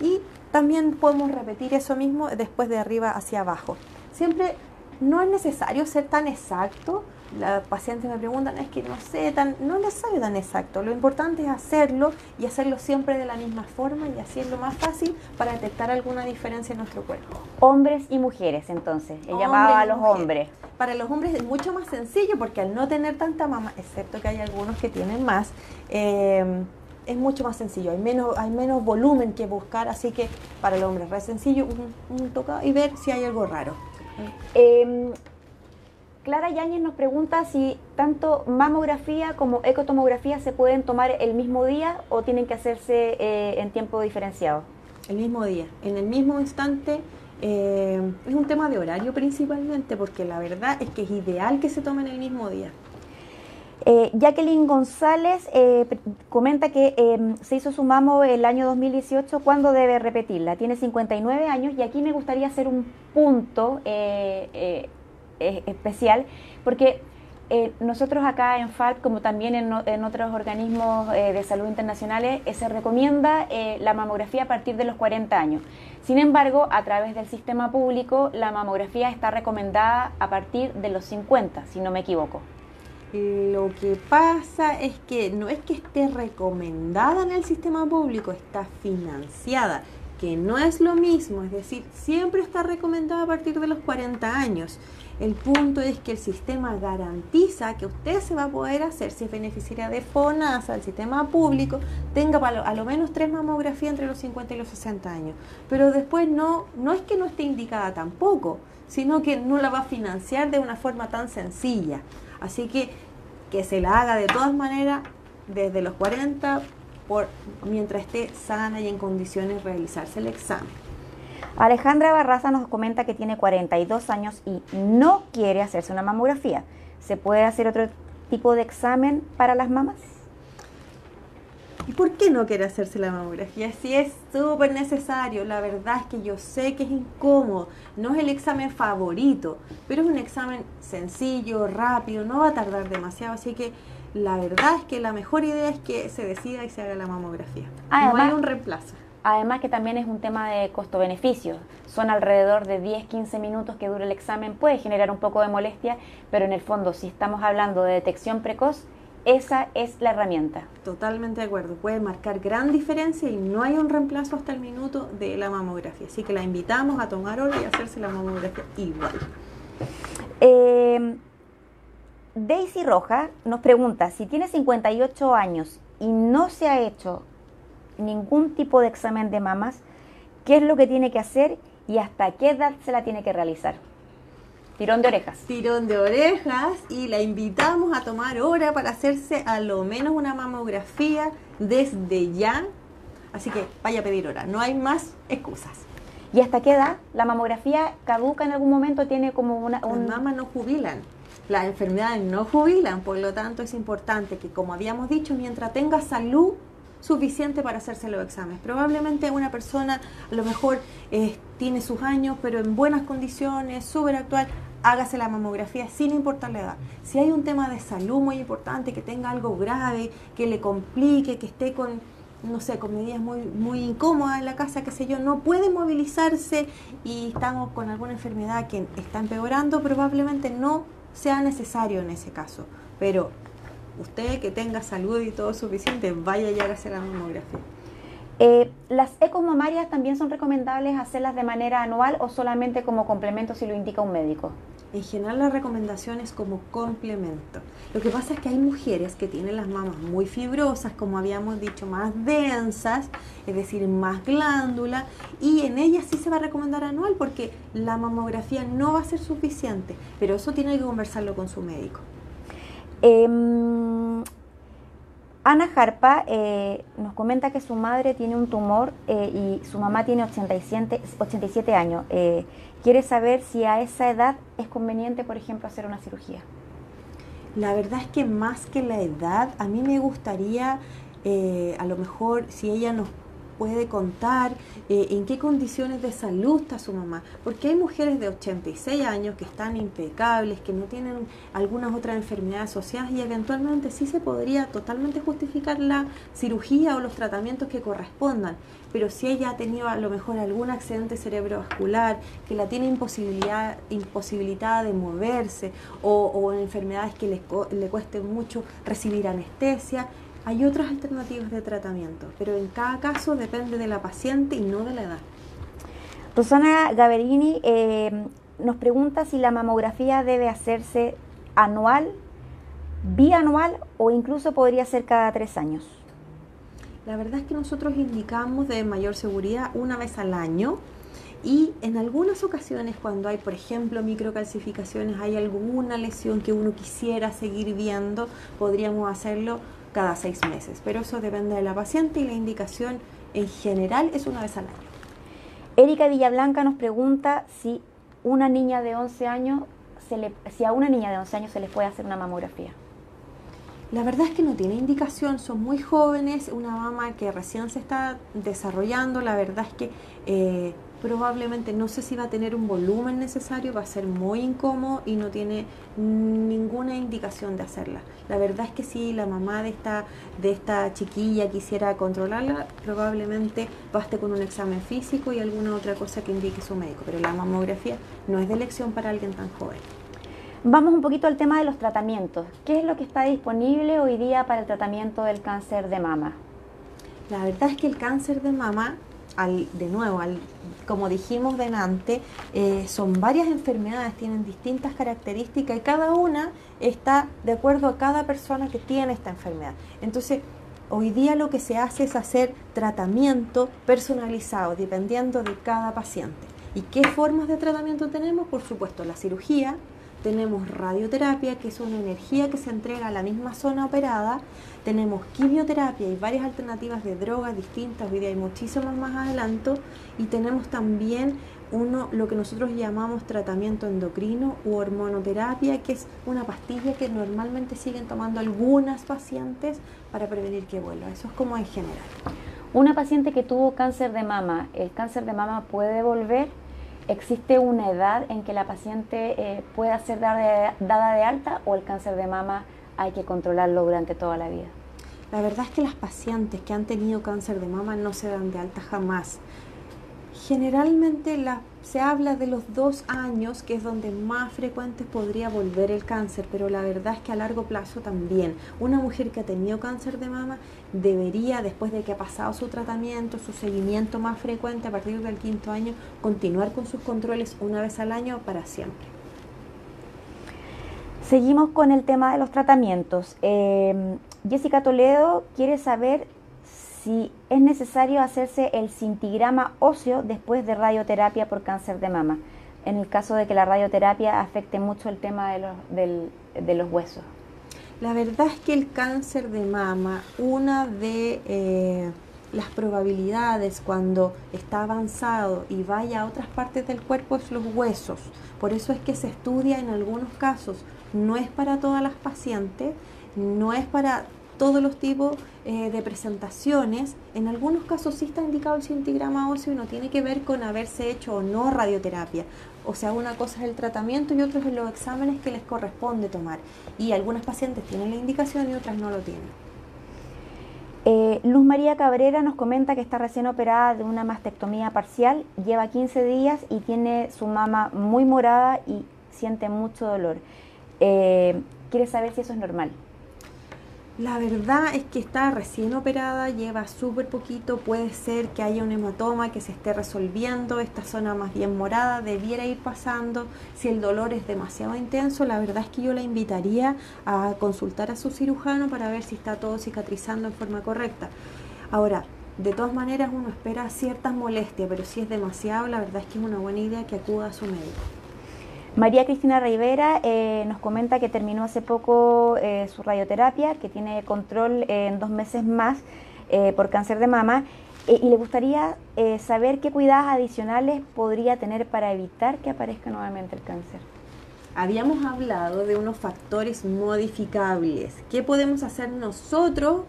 Speaker 2: Y también podemos repetir eso mismo después de arriba hacia abajo. Siempre no es necesario ser tan exacto, la paciente me preguntan, es que no sé, tan, no es necesario tan exacto. Lo importante es hacerlo y hacerlo siempre de la misma forma y así es lo más fácil para detectar alguna diferencia en nuestro cuerpo.
Speaker 1: Hombres y mujeres, entonces, he llamado a los hombres.
Speaker 2: Para los hombres es mucho más sencillo porque al no tener tanta mama, excepto que hay algunos que tienen más, eh, es mucho más sencillo, hay menos, hay menos volumen que buscar, así que para el hombre es sencillo un, un toca y ver si hay algo raro.
Speaker 1: Eh, Clara Yáñez nos pregunta si tanto mamografía como ecotomografía se pueden tomar el mismo día o tienen que hacerse eh, en tiempo diferenciado.
Speaker 2: El mismo día, en el mismo instante. Eh, es un tema de horario principalmente, porque la verdad es que es ideal que se tomen el mismo día.
Speaker 1: Eh, Jacqueline González comenta que se hizo su mamo el año 2018. ¿Cuándo debe repetirla? Tiene 59 años y aquí me gustaría hacer un punto especial, porque eh, nosotros acá en FALP, como también en, otros organismos eh, de salud internacionales, eh, se recomienda la mamografía a partir de los 40 años. Sin embargo, a través del sistema público, la mamografía está recomendada a partir de los 50, si no me equivoco.
Speaker 2: Lo que pasa es que no es que esté recomendada en el sistema público, está financiada que no es lo mismo, es decir, siempre está recomendada a partir de los 40 años. El punto es que el sistema garantiza que usted se va a poder hacer, si es beneficiaria de FONASA, el sistema público, tenga a lo menos tres mamografías entre los 50 y los 60 años. Pero después no, no es que no esté indicada tampoco, sino que no la va a financiar de una forma tan sencilla. Así que que se la haga de todas maneras desde los 40 por, mientras esté sana y en condiciones de realizarse el examen.
Speaker 1: Alejandra Barraza nos comenta que tiene 42 años y no quiere hacerse una mamografía. ¿Se puede hacer otro tipo de examen para las mamás?
Speaker 2: ¿Y por qué no quiere hacerse la mamografía? Si es súper necesario, la verdad es que yo sé que es incómodo, no es el examen favorito, pero es un examen sencillo, rápido, no va a tardar demasiado, así que la verdad es que la mejor idea es que se decida y se haga la mamografía. no hay un reemplazo.
Speaker 1: Además que también es un tema de costo-beneficio. Son alrededor de 10-15 minutos que dura el examen. Puede generar un poco de molestia, pero en el fondo, si estamos hablando de detección precoz, esa es la herramienta.
Speaker 2: Totalmente de acuerdo. Puede marcar gran diferencia y no hay un reemplazo hasta el minuto de la mamografía. Así que la invitamos a tomar hora y hacerse la mamografía igual.
Speaker 1: Eh, Daisy Roja nos pregunta, si tiene 58 años y no se ha hecho ningún tipo de examen de mamas, ¿qué es lo que tiene que hacer y hasta qué edad se la tiene que realizar? Tirón de orejas.
Speaker 2: Tirón de orejas y la invitamos a tomar hora para hacerse a lo menos una mamografía desde ya. Así que vaya a pedir hora, no hay más excusas.
Speaker 1: ¿Y hasta qué edad? ¿La mamografía caduca en algún momento? ¿Tiene como una...?
Speaker 2: Un... Las mamas no jubilan. Las enfermedades no jubilan, por lo tanto es importante que, como habíamos dicho, mientras tenga salud suficiente para hacerse los exámenes. Probablemente una persona a lo mejor eh, tiene sus años, pero en buenas condiciones, súper actual, hágase la mamografía sin importar la edad. Si hay un tema de salud muy importante, que tenga algo grave, que le complique, que esté con, no sé, con medidas muy, muy incómodas en la casa, qué sé yo, no puede movilizarse y estamos con alguna enfermedad que está empeorando, probablemente no sea necesario en ese caso. Pero usted que tenga salud y todo suficiente, vaya y hágase la mamografía.
Speaker 1: Eh, ¿Las ecos mamarias también son recomendables hacerlas de manera anual o solamente como complemento si lo indica un médico?
Speaker 2: En general la recomendación es como complemento. Lo que pasa es que hay mujeres que tienen las mamas muy fibrosas, como habíamos dicho, más densas, es decir, más glándula, y en ellas sí se va a recomendar anual porque la mamografía no va a ser suficiente, pero eso tiene que conversarlo con su médico.
Speaker 1: Em, Ana Jarpa eh, nos comenta que su madre tiene un tumor eh, y su mamá tiene 87, 87 años. Eh, quiere saber si a esa edad es conveniente, por ejemplo, hacer una cirugía.
Speaker 2: La verdad es que más que la edad, a mí me gustaría, a lo mejor, si ella nos puede contar eh, en qué condiciones de salud está su mamá. Porque hay mujeres de 86 años que están impecables, que no tienen algunas otras enfermedades asociadas y eventualmente sí se podría totalmente justificar la cirugía o los tratamientos que correspondan. Pero si ella ha tenido a lo mejor algún accidente cerebrovascular, que la tiene imposibilidad, imposibilitada de moverse o, o enfermedades que le, le cueste mucho recibir anestesia, hay otras alternativas de tratamiento, pero en cada caso depende de la paciente y no de la edad.
Speaker 1: Rosana Gaverini eh, nos pregunta si la mamografía debe hacerse anual, bianual o incluso podría ser cada tres años.
Speaker 2: La verdad es que nosotros indicamos de mayor seguridad una vez al año y en algunas ocasiones cuando hay, por ejemplo, microcalcificaciones, hay alguna lesión que uno quisiera seguir viendo, podríamos hacerlo cada seis meses, pero eso depende de la paciente y la indicación en general es una vez al año.
Speaker 1: Erika Villablanca nos pregunta si una niña de 11 años se le, si a una niña de 11 años se le puede hacer una mamografía.
Speaker 2: La verdad es que no tiene indicación, son muy jóvenes, una mama que recién se está desarrollando, la verdad es que eh, probablemente no sé si va a tener un volumen necesario, va a ser muy incómodo y no tiene ninguna indicación de hacerla. La verdad es que si la mamá de esta, de esta chiquilla quisiera controlarla, probablemente baste con un examen físico y alguna otra cosa que indique su médico, pero la mamografía no es de elección para alguien tan joven.
Speaker 1: Vamos un poquito al tema de los tratamientos. ¿Qué es lo que está disponible hoy día para el tratamiento del cáncer de mama?
Speaker 2: La verdad es que el cáncer de mama de nuevo, al, como dijimos delante, eh, son varias enfermedades, tienen distintas características y cada una está de acuerdo a cada persona que tiene esta enfermedad. Entonces, hoy día lo que se hace es hacer tratamiento personalizado, dependiendo de cada paciente. ¿Y qué formas de tratamiento tenemos? Por supuesto, la cirugía, tenemos radioterapia, que es una energía que se entrega a la misma zona operada, tenemos quimioterapia y varias alternativas de drogas distintas, hoy día hay muchísimas más adelanto, y tenemos también uno, lo que nosotros llamamos tratamiento endocrino u hormonoterapia, que es una pastilla que normalmente siguen tomando algunas pacientes para prevenir que vuelva. Eso es como en general.
Speaker 1: Una paciente que tuvo cáncer de mama, ¿el cáncer de mama puede volver? ¿Existe una edad en que la paciente eh, pueda ser dada de, alta o el cáncer de mama hay que controlarlo durante toda la vida?
Speaker 2: La verdad es que las pacientes que han tenido cáncer de mama no se dan de alta jamás. Generalmente se habla de los dos años, que es donde más frecuente podría volver el cáncer, pero la verdad es que a largo plazo también. Una mujer que ha tenido cáncer de mama debería, después de que ha pasado su tratamiento, su seguimiento más frecuente a partir del quinto año, continuar con sus controles una vez al año para siempre.
Speaker 1: Seguimos con el tema de los tratamientos. Eh, Jessica Toledo quiere saber si es necesario hacerse el cintigrama óseo después de radioterapia por cáncer de mama, en el caso de que la radioterapia afecte mucho el tema de los huesos.
Speaker 2: La verdad es que el cáncer de mama, una de, eh, las probabilidades cuando está avanzado y vaya a otras partes del cuerpo es los huesos. Por eso es que se estudia en algunos casos. No es para todas las pacientes, no es para todos los tipos eh, de presentaciones. En algunos casos sí está indicado el centigrama óseo y no tiene que ver con haberse hecho o no radioterapia. O sea, una cosa es el tratamiento y otra es los exámenes que les corresponde tomar. Y algunas pacientes tienen la indicación y otras no lo tienen.
Speaker 1: Eh, Luz María Cabrera nos comenta que está recién operada de una mastectomía parcial, lleva 15 días y tiene su mama muy morada y siente mucho dolor. Eh, quiere saber si eso es normal.
Speaker 2: La verdad es que está recién operada, lleva súper poquito, puede ser que haya un hematoma que se esté resolviendo, esta zona más bien morada debiera ir pasando. Si el dolor es demasiado intenso, la verdad es que yo la invitaría a consultar a su cirujano para ver si está todo cicatrizando en forma correcta. Ahora, de todas maneras uno espera ciertas molestias, pero si es demasiado, la verdad es que es una buena idea que acuda a su médico.
Speaker 1: María Cristina Rivera eh, nos comenta que terminó hace poco eh, su radioterapia, que tiene control en dos meses más eh, por cáncer de mama y le gustaría saber qué cuidados adicionales podría tener para evitar que aparezca nuevamente el cáncer.
Speaker 2: Habíamos hablado de unos factores modificables. ¿Qué podemos hacer nosotros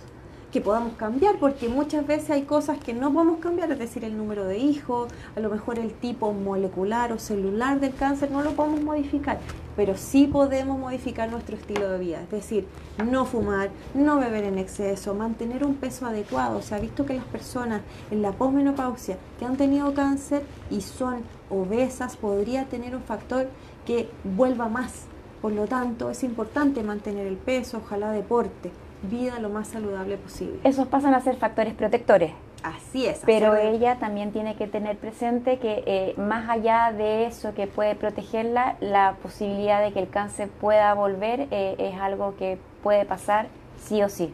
Speaker 2: que podamos cambiar, porque muchas veces hay cosas que no podemos cambiar, es decir, el número de hijos, a lo mejor el tipo molecular o celular del cáncer, no lo podemos modificar, pero sí podemos modificar nuestro estilo de vida, es decir, no fumar, no beber en exceso, mantener un peso adecuado. Se ha visto que las personas en la posmenopausia que han tenido cáncer y son obesas podría tener un factor que vuelva más. Por lo tanto, es importante mantener el peso, ojalá deporte vida lo más saludable posible.
Speaker 1: Esos pasan a ser factores protectores.
Speaker 2: Así es.
Speaker 1: Pero ella también tiene que tener presente que eh, más allá de eso que puede protegerla, la posibilidad de que el cáncer pueda volver eh, es algo que puede pasar sí o sí.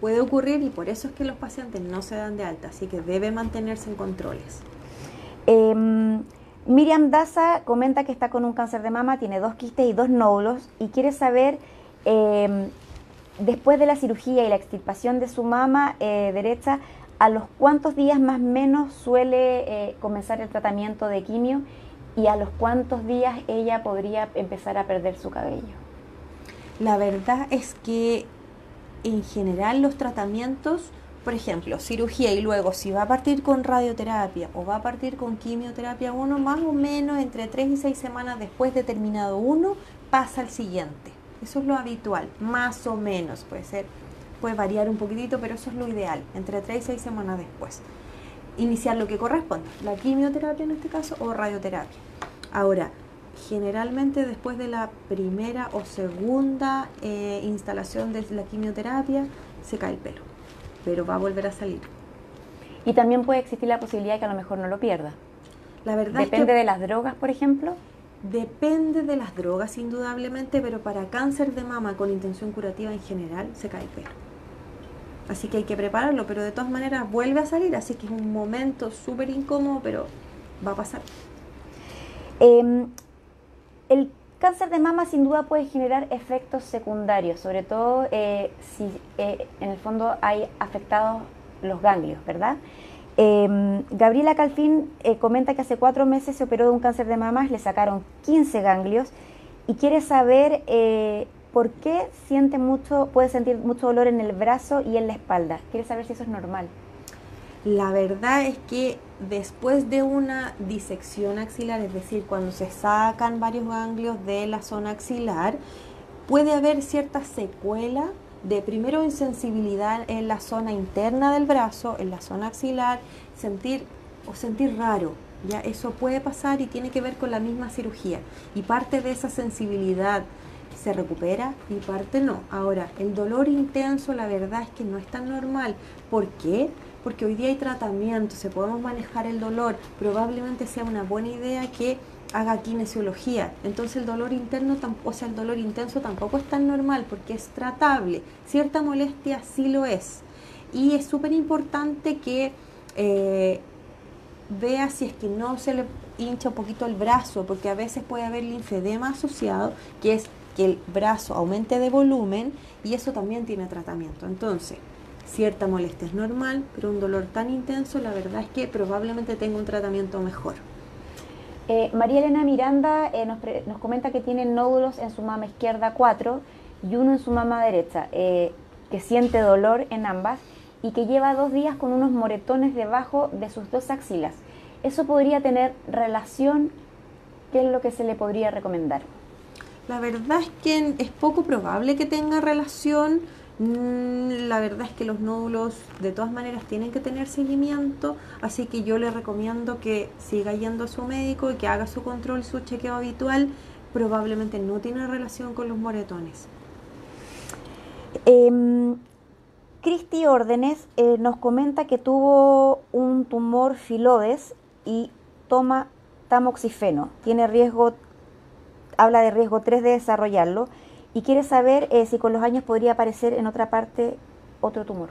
Speaker 2: Puede ocurrir y por eso es que los pacientes no se dan de alta, así que debe mantenerse en controles.
Speaker 1: Em, Miriam Daza comenta que está con un cáncer de mama, tiene dos quistes y dos nódulos y quiere saber em, después de la cirugía y la extirpación de su mama eh, derecha, ¿a los cuántos días más o menos suele eh, comenzar el tratamiento de quimio y a los cuántos días ella podría empezar a perder su cabello?
Speaker 2: La verdad es que en general los tratamientos, por ejemplo, cirugía y luego si va a partir con radioterapia o va a partir con quimioterapia uno, más o menos entre 3 y 6 semanas después de terminado uno, pasa al siguiente. Eso es lo habitual, más o menos, puede ser, puede variar un poquitito, pero eso es lo ideal, entre 3 y 6 semanas después. Iniciar lo que corresponde, la quimioterapia en este caso o radioterapia. Ahora, generalmente después de la primera o segunda eh, instalación de la quimioterapia se cae el pelo, pero va a volver a salir.
Speaker 1: Y también puede existir la posibilidad de que a lo mejor no lo pierda.
Speaker 2: La verdad
Speaker 1: Depende de las drogas, por ejemplo.
Speaker 2: Depende de las drogas, indudablemente, pero para cáncer de mama con intención curativa en general se cae el pelo. Así que hay que prepararlo, pero de todas maneras vuelve a salir, así que es un momento súper incómodo, pero va a pasar.
Speaker 1: Em, el cáncer de mama sin duda puede generar efectos secundarios, sobre todo eh, si eh, en el fondo hay afectados los ganglios, ¿verdad? Em, Gabriela Calfín eh, comenta que hace cuatro meses se operó de un cáncer de mamas, le sacaron 15 ganglios y quiere saber eh, por qué siente mucho, puede sentir mucho dolor en el brazo y en la espalda. Quiere saber si eso es normal.
Speaker 2: La verdad es que después de una disección axilar, es decir, cuando se sacan varios ganglios de la zona axilar, puede haber cierta secuela de primero insensibilidad en la zona interna del brazo, en la zona axilar, sentir o sentir raro. Ya eso puede pasar y tiene que ver con la misma cirugía. Y parte de esa sensibilidad se recupera y parte no. Ahora, el dolor intenso, la verdad es que no es tan normal. ¿Por qué? Porque hoy día hay tratamiento, se podemos manejar el dolor. Probablemente sea una buena idea que haga kinesiología. Entonces el dolor interno, o sea, el dolor intenso tampoco es tan normal porque es tratable. Cierta molestia sí lo es. Y es súper importante que eh, vea si es que no se le hincha un poquito el brazo, porque a veces puede haber linfedema asociado, que es que el brazo aumente de volumen y eso también tiene tratamiento. Entonces, cierta molestia es normal, pero un dolor tan intenso, la verdad es que probablemente tenga un tratamiento mejor.
Speaker 1: Eh, María Elena Miranda eh, nos, nos, comenta que tiene nódulos en su mama izquierda 4 y uno en su mama derecha, eh, que siente dolor en ambas y que lleva dos días con unos moretones debajo de sus dos axilas. ¿Eso podría tener relación? ¿Qué es lo que se le podría recomendar?
Speaker 2: La verdad es que es poco probable que tenga relación. Mm, la verdad es que los nódulos de todas maneras tienen que tener seguimiento, así que yo le recomiendo que siga yendo a su médico y que haga su control, su chequeo habitual. Probablemente no tiene relación con los moretones.
Speaker 1: Eh, Cristi Órdenes eh, nos comenta que tuvo un tumor filodes y toma tamoxifeno. Tiene riesgo, habla de riesgo 3 de desarrollarlo y quiere saber eh, si con los años podría aparecer en otra parte otro tumor.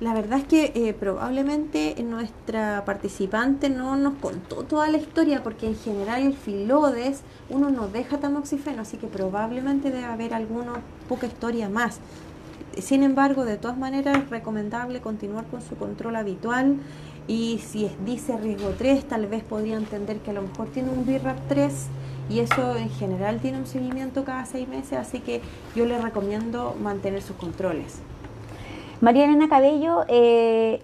Speaker 2: La verdad es que eh, probablemente nuestra participante no nos contó toda la historia porque en general el filodes uno no deja tamoxifeno, así que probablemente debe haber alguna poca historia más. Sin embargo, de todas maneras es recomendable continuar con su control habitual y si dice riesgo 3, tal vez podría entender que a lo mejor tiene un BIRAP 3 y eso en general tiene un seguimiento cada seis meses, así que yo le recomiendo mantener sus controles.
Speaker 1: María Elena Cabello eh,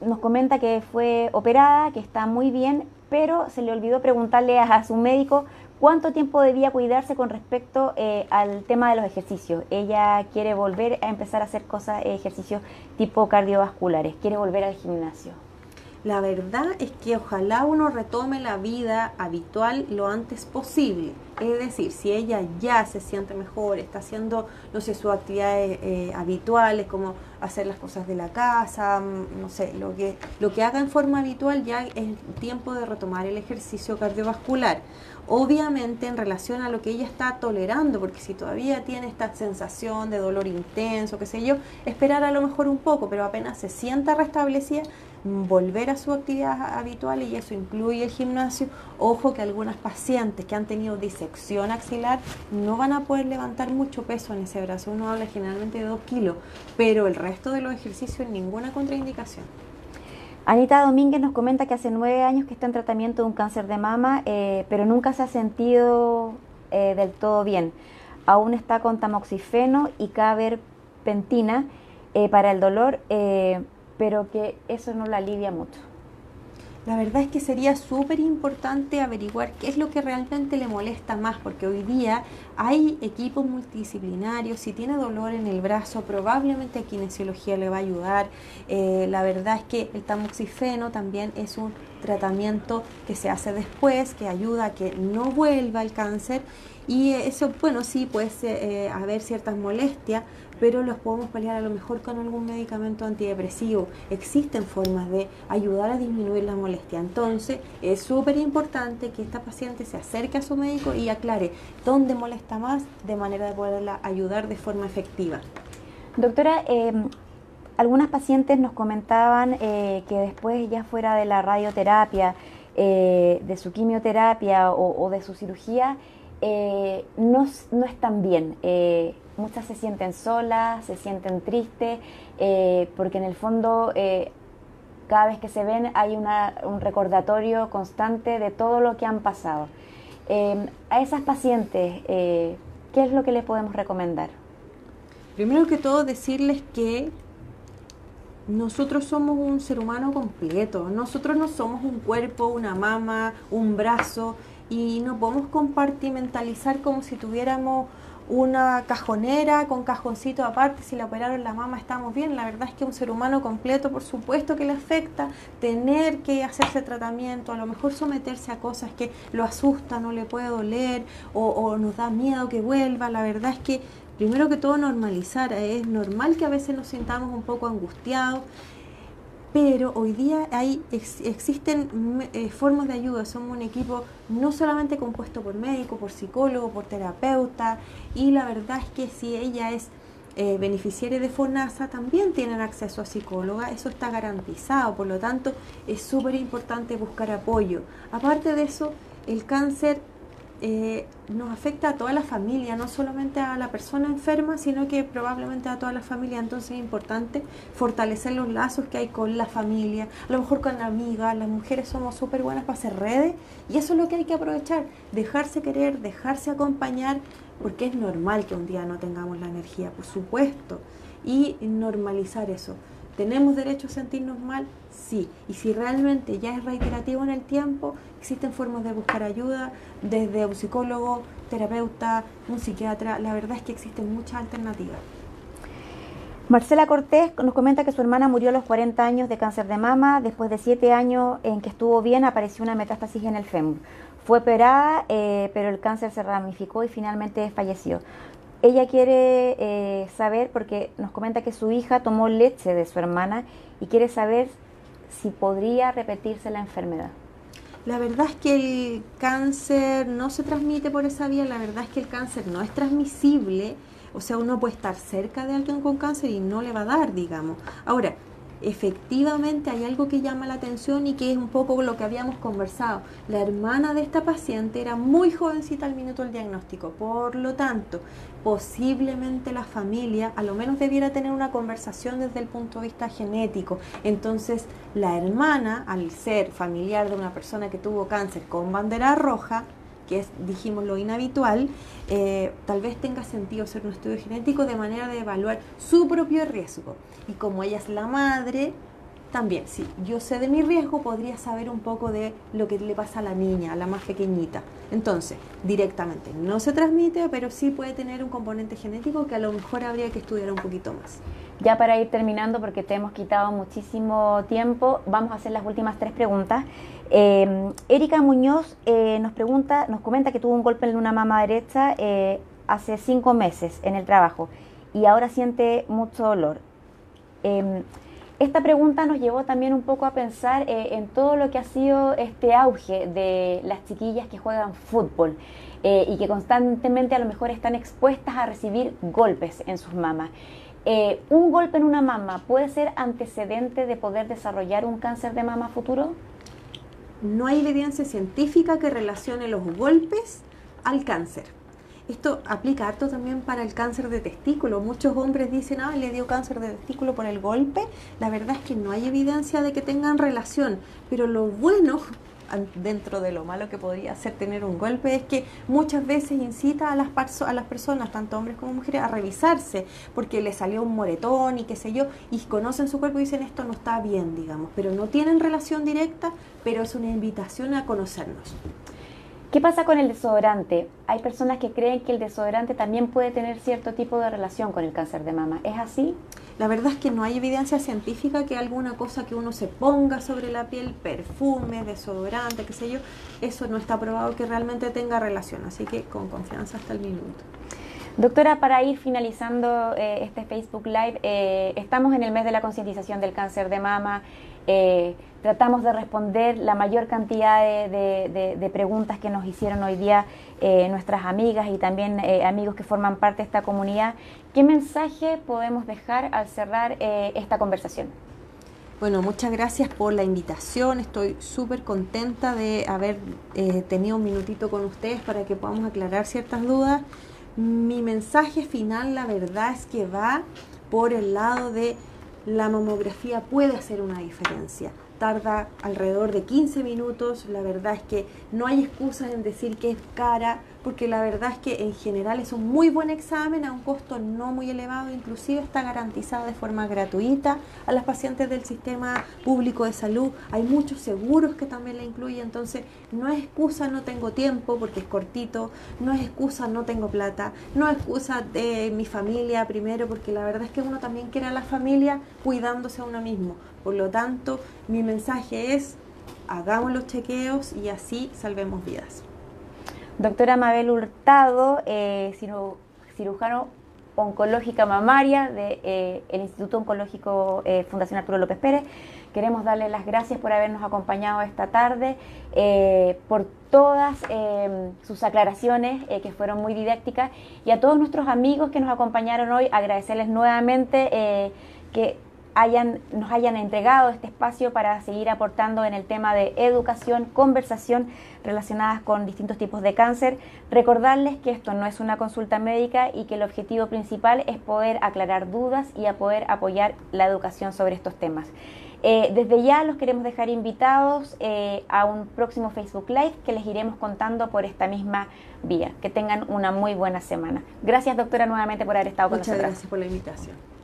Speaker 1: nos comenta que fue operada, que está muy bien, pero se le olvidó preguntarle a su médico ¿Cuánto tiempo debía cuidarse con respecto eh, al tema de los ejercicios? Ella quiere volver a empezar a hacer cosas, ejercicios tipo cardiovasculares, quiere volver al gimnasio.
Speaker 2: La verdad es que ojalá uno retome la vida habitual lo antes posible. Es decir, si ella ya se siente mejor, está haciendo, no sé, sus actividades eh, habituales, como hacer las cosas de la casa, mm, no sé, lo que, lo que haga en forma habitual, ya es tiempo de retomar el ejercicio cardiovascular obviamente en relación a lo que ella está tolerando, porque si todavía tiene esta sensación de dolor intenso, qué sé yo, esperar a lo mejor un poco, pero apenas se sienta restablecida, volver a su actividad habitual y eso incluye el gimnasio. Ojo que algunas pacientes que han tenido disección axilar no van a poder levantar mucho peso en ese brazo. Uno habla generalmente de 2 kilos, pero el resto de los ejercicios ninguna contraindicación.
Speaker 1: Anita Domínguez nos comenta que hace nueve años que está en tratamiento de un cáncer de mama, eh, pero nunca se ha sentido eh, del todo bien. Aún está con tamoxifeno y caberpentina eh, para el dolor, pero que eso no la alivia mucho.
Speaker 2: La verdad es que sería súper importante averiguar qué es lo que realmente le molesta más, porque hoy día hay equipos multidisciplinarios, si tiene dolor en el brazo, probablemente kinesiología le va a ayudar. Eh, la verdad es que el tamoxifeno también es un tratamiento que se hace después, que ayuda a que no vuelva el cáncer y eso, bueno, sí puede eh, haber ciertas molestias, pero los podemos paliar a lo mejor con algún medicamento antidepresivo. Existen formas de ayudar a disminuir la molestia. Entonces, es súper importante que esta paciente se acerque a su médico y aclare dónde molesta más de manera de poderla ayudar de forma efectiva.
Speaker 1: Doctora, em, algunas pacientes nos comentaban eh, que después ya fuera de la radioterapia, eh, de su quimioterapia o, de su cirugía, eh, no, no, están bien muchas se sienten solas, se sienten tristes, eh, porque en el fondo eh, cada vez que se ven hay un recordatorio constante de todo lo que han pasado. Eh, a esas pacientes, ¿qué es lo que les podemos recomendar?
Speaker 2: Primero que todo decirles que nosotros somos un ser humano completo, nosotros no somos un cuerpo, una mama, un brazo y no podemos compartimentalizar como si tuviéramos una cajonera con cajoncito aparte, si la operaron la mama estamos bien, la verdad es que un ser humano completo por supuesto que le afecta tener que hacerse tratamiento, a lo mejor someterse a cosas que lo asustan o le puede doler o, nos da miedo que vuelva, la verdad es que primero que todo normalizar, es normal que a veces nos sintamos un poco angustiados pero hoy día hay, existen eh, formas de ayuda, somos un equipo no solamente compuesto por médico, por psicólogo, por terapeuta, y la verdad es que si ella es eh, beneficiaria de FONASA, también tienen acceso a psicóloga, eso está garantizado, por lo tanto es súper importante buscar apoyo. Aparte de eso, el cáncer eh, nos afecta a toda la familia, no solamente a la persona enferma, sino que probablemente a toda la familia. Entonces es importante fortalecer los lazos que hay con la familia, a lo mejor con la amiga. Las mujeres somos súper buenas para hacer redes y eso es lo que hay que aprovechar, dejarse querer, dejarse acompañar, porque es normal que un día no tengamos la energía, por supuesto, y normalizar eso. ¿Tenemos derecho a sentirnos mal? Sí. Y si realmente ya es reiterativo en el tiempo, existen formas de buscar ayuda, desde un psicólogo, terapeuta, un psiquiatra. La verdad es que existen muchas alternativas.
Speaker 1: Marcela Cortés nos comenta que su hermana murió a los 40 años de cáncer de mama. Después de 7 años en que estuvo bien, apareció una metástasis en el fémur. Fue operada, eh, pero el cáncer se ramificó y finalmente falleció. Ella quiere eh, saber, porque nos comenta que su hija tomó leche de su hermana y quiere saber si podría repetirse la enfermedad.
Speaker 2: La verdad es que el cáncer no se transmite por esa vía, la verdad es que el cáncer no es transmisible, o sea, uno puede estar cerca de alguien con cáncer y no le va a dar, digamos. Ahora, efectivamente hay algo que llama la atención y que es un poco lo que habíamos conversado. La hermana de esta paciente era muy jovencita al minuto del diagnóstico, por lo tanto, posiblemente la familia a lo menos debiera tener una conversación desde el punto de vista genético. Entonces, la hermana, al ser familiar de una persona que tuvo cáncer con bandera roja, que es, dijimos, lo inhabitual, eh, tal vez tenga sentido hacer un estudio genético de manera de evaluar su propio riesgo. Y como ella es la madre, también, si yo sé de mi riesgo, podría saber un poco de lo que le pasa a la niña, a la más pequeñita. Entonces, directamente no se transmite, pero sí puede tener un componente genético que a lo mejor habría que estudiar un poquito más.
Speaker 1: Ya para ir terminando, porque te hemos quitado muchísimo tiempo, vamos a hacer las últimas tres preguntas. Eh, Erika Muñoz eh, nos pregunta, nos comenta que tuvo un golpe en una mama derecha eh, hace cinco meses en el trabajo y ahora siente mucho dolor. Esta pregunta nos llevó también un poco a pensar eh, en todo lo que ha sido este auge de las chiquillas que juegan fútbol eh, y que constantemente a lo mejor están expuestas a recibir golpes en sus mamas. Eh, ¿Un golpe en una mama puede ser antecedente de poder desarrollar un cáncer de mama futuro?
Speaker 2: No hay evidencia científica que relacione los golpes al cáncer. Esto aplica harto también para el cáncer de testículo. Muchos hombres dicen, ah, le dio cáncer de testículo por el golpe. La verdad es que no hay evidencia de que tengan relación. Pero lo bueno dentro de lo malo que podría ser tener un golpe es que muchas veces incita a las, a las personas, tanto hombres como mujeres, a revisarse porque le salió un moretón y qué sé yo, y conocen su cuerpo y dicen esto no está bien, digamos, pero no tienen relación directa, pero es una invitación a conocernos.
Speaker 1: ¿Qué pasa con el desodorante? Hay personas que creen que el desodorante también puede tener cierto tipo de relación con el cáncer de mama. ¿Es así?
Speaker 2: La verdad es que no hay evidencia científica que alguna cosa que uno se ponga sobre la piel, perfume, desodorante, qué sé yo, eso no está probado que realmente tenga relación. Así que con confianza hasta el minuto.
Speaker 1: Doctora, para ir finalizando eh, este Facebook Live, eh, estamos en el mes de la concientización del cáncer de mama. Eh, tratamos de responder la mayor cantidad de, preguntas que nos hicieron hoy día eh, nuestras amigas y también eh, amigos que forman parte de esta comunidad. ¿Qué mensaje podemos dejar al cerrar esta conversación?
Speaker 2: Bueno, muchas gracias por la invitación. Estoy súper contenta de haber tenido un minutito con ustedes para que podamos aclarar ciertas dudas. Mi mensaje final, la verdad es que va por el lado de la mamografía puede hacer una diferencia. Tarda alrededor de 15 minutos, la verdad es que no hay excusas en decir que es cara, porque la verdad es que en general es un muy buen examen a un costo no muy elevado, inclusive está garantizado de forma gratuita a las pacientes del sistema público de salud. Hay muchos seguros que también la incluyen, entonces no es excusa no tengo tiempo porque es cortito, no es excusa no tengo plata, no es excusa de mi familia primero, porque la verdad es que uno también quiere a la familia cuidándose a uno mismo. Por lo tanto, mi mensaje es hagamos los chequeos y así salvemos vidas.
Speaker 1: Doctora Mabel Hurtado, eh, cirujano oncológica mamaria del de, eh, Instituto Oncológico eh, Fundación Arturo López Pérez. Queremos darle las gracias por habernos acompañado esta tarde, por todas sus aclaraciones que fueron muy didácticas y a todos nuestros amigos que nos acompañaron hoy, agradecerles nuevamente que hayan, nos hayan entregado este espacio para seguir aportando en el tema de educación, conversación relacionadas con distintos tipos de cáncer. Recordarles que esto no es una consulta médica y que el objetivo principal es poder aclarar dudas y a poder apoyar la educación sobre estos temas. Eh, desde ya los queremos dejar invitados eh, a un próximo Facebook Live que les iremos contando por esta misma vía. Que tengan una muy buena semana. Gracias, doctora, nuevamente por haber estado con nosotros.
Speaker 2: Muchas gracias por la invitación.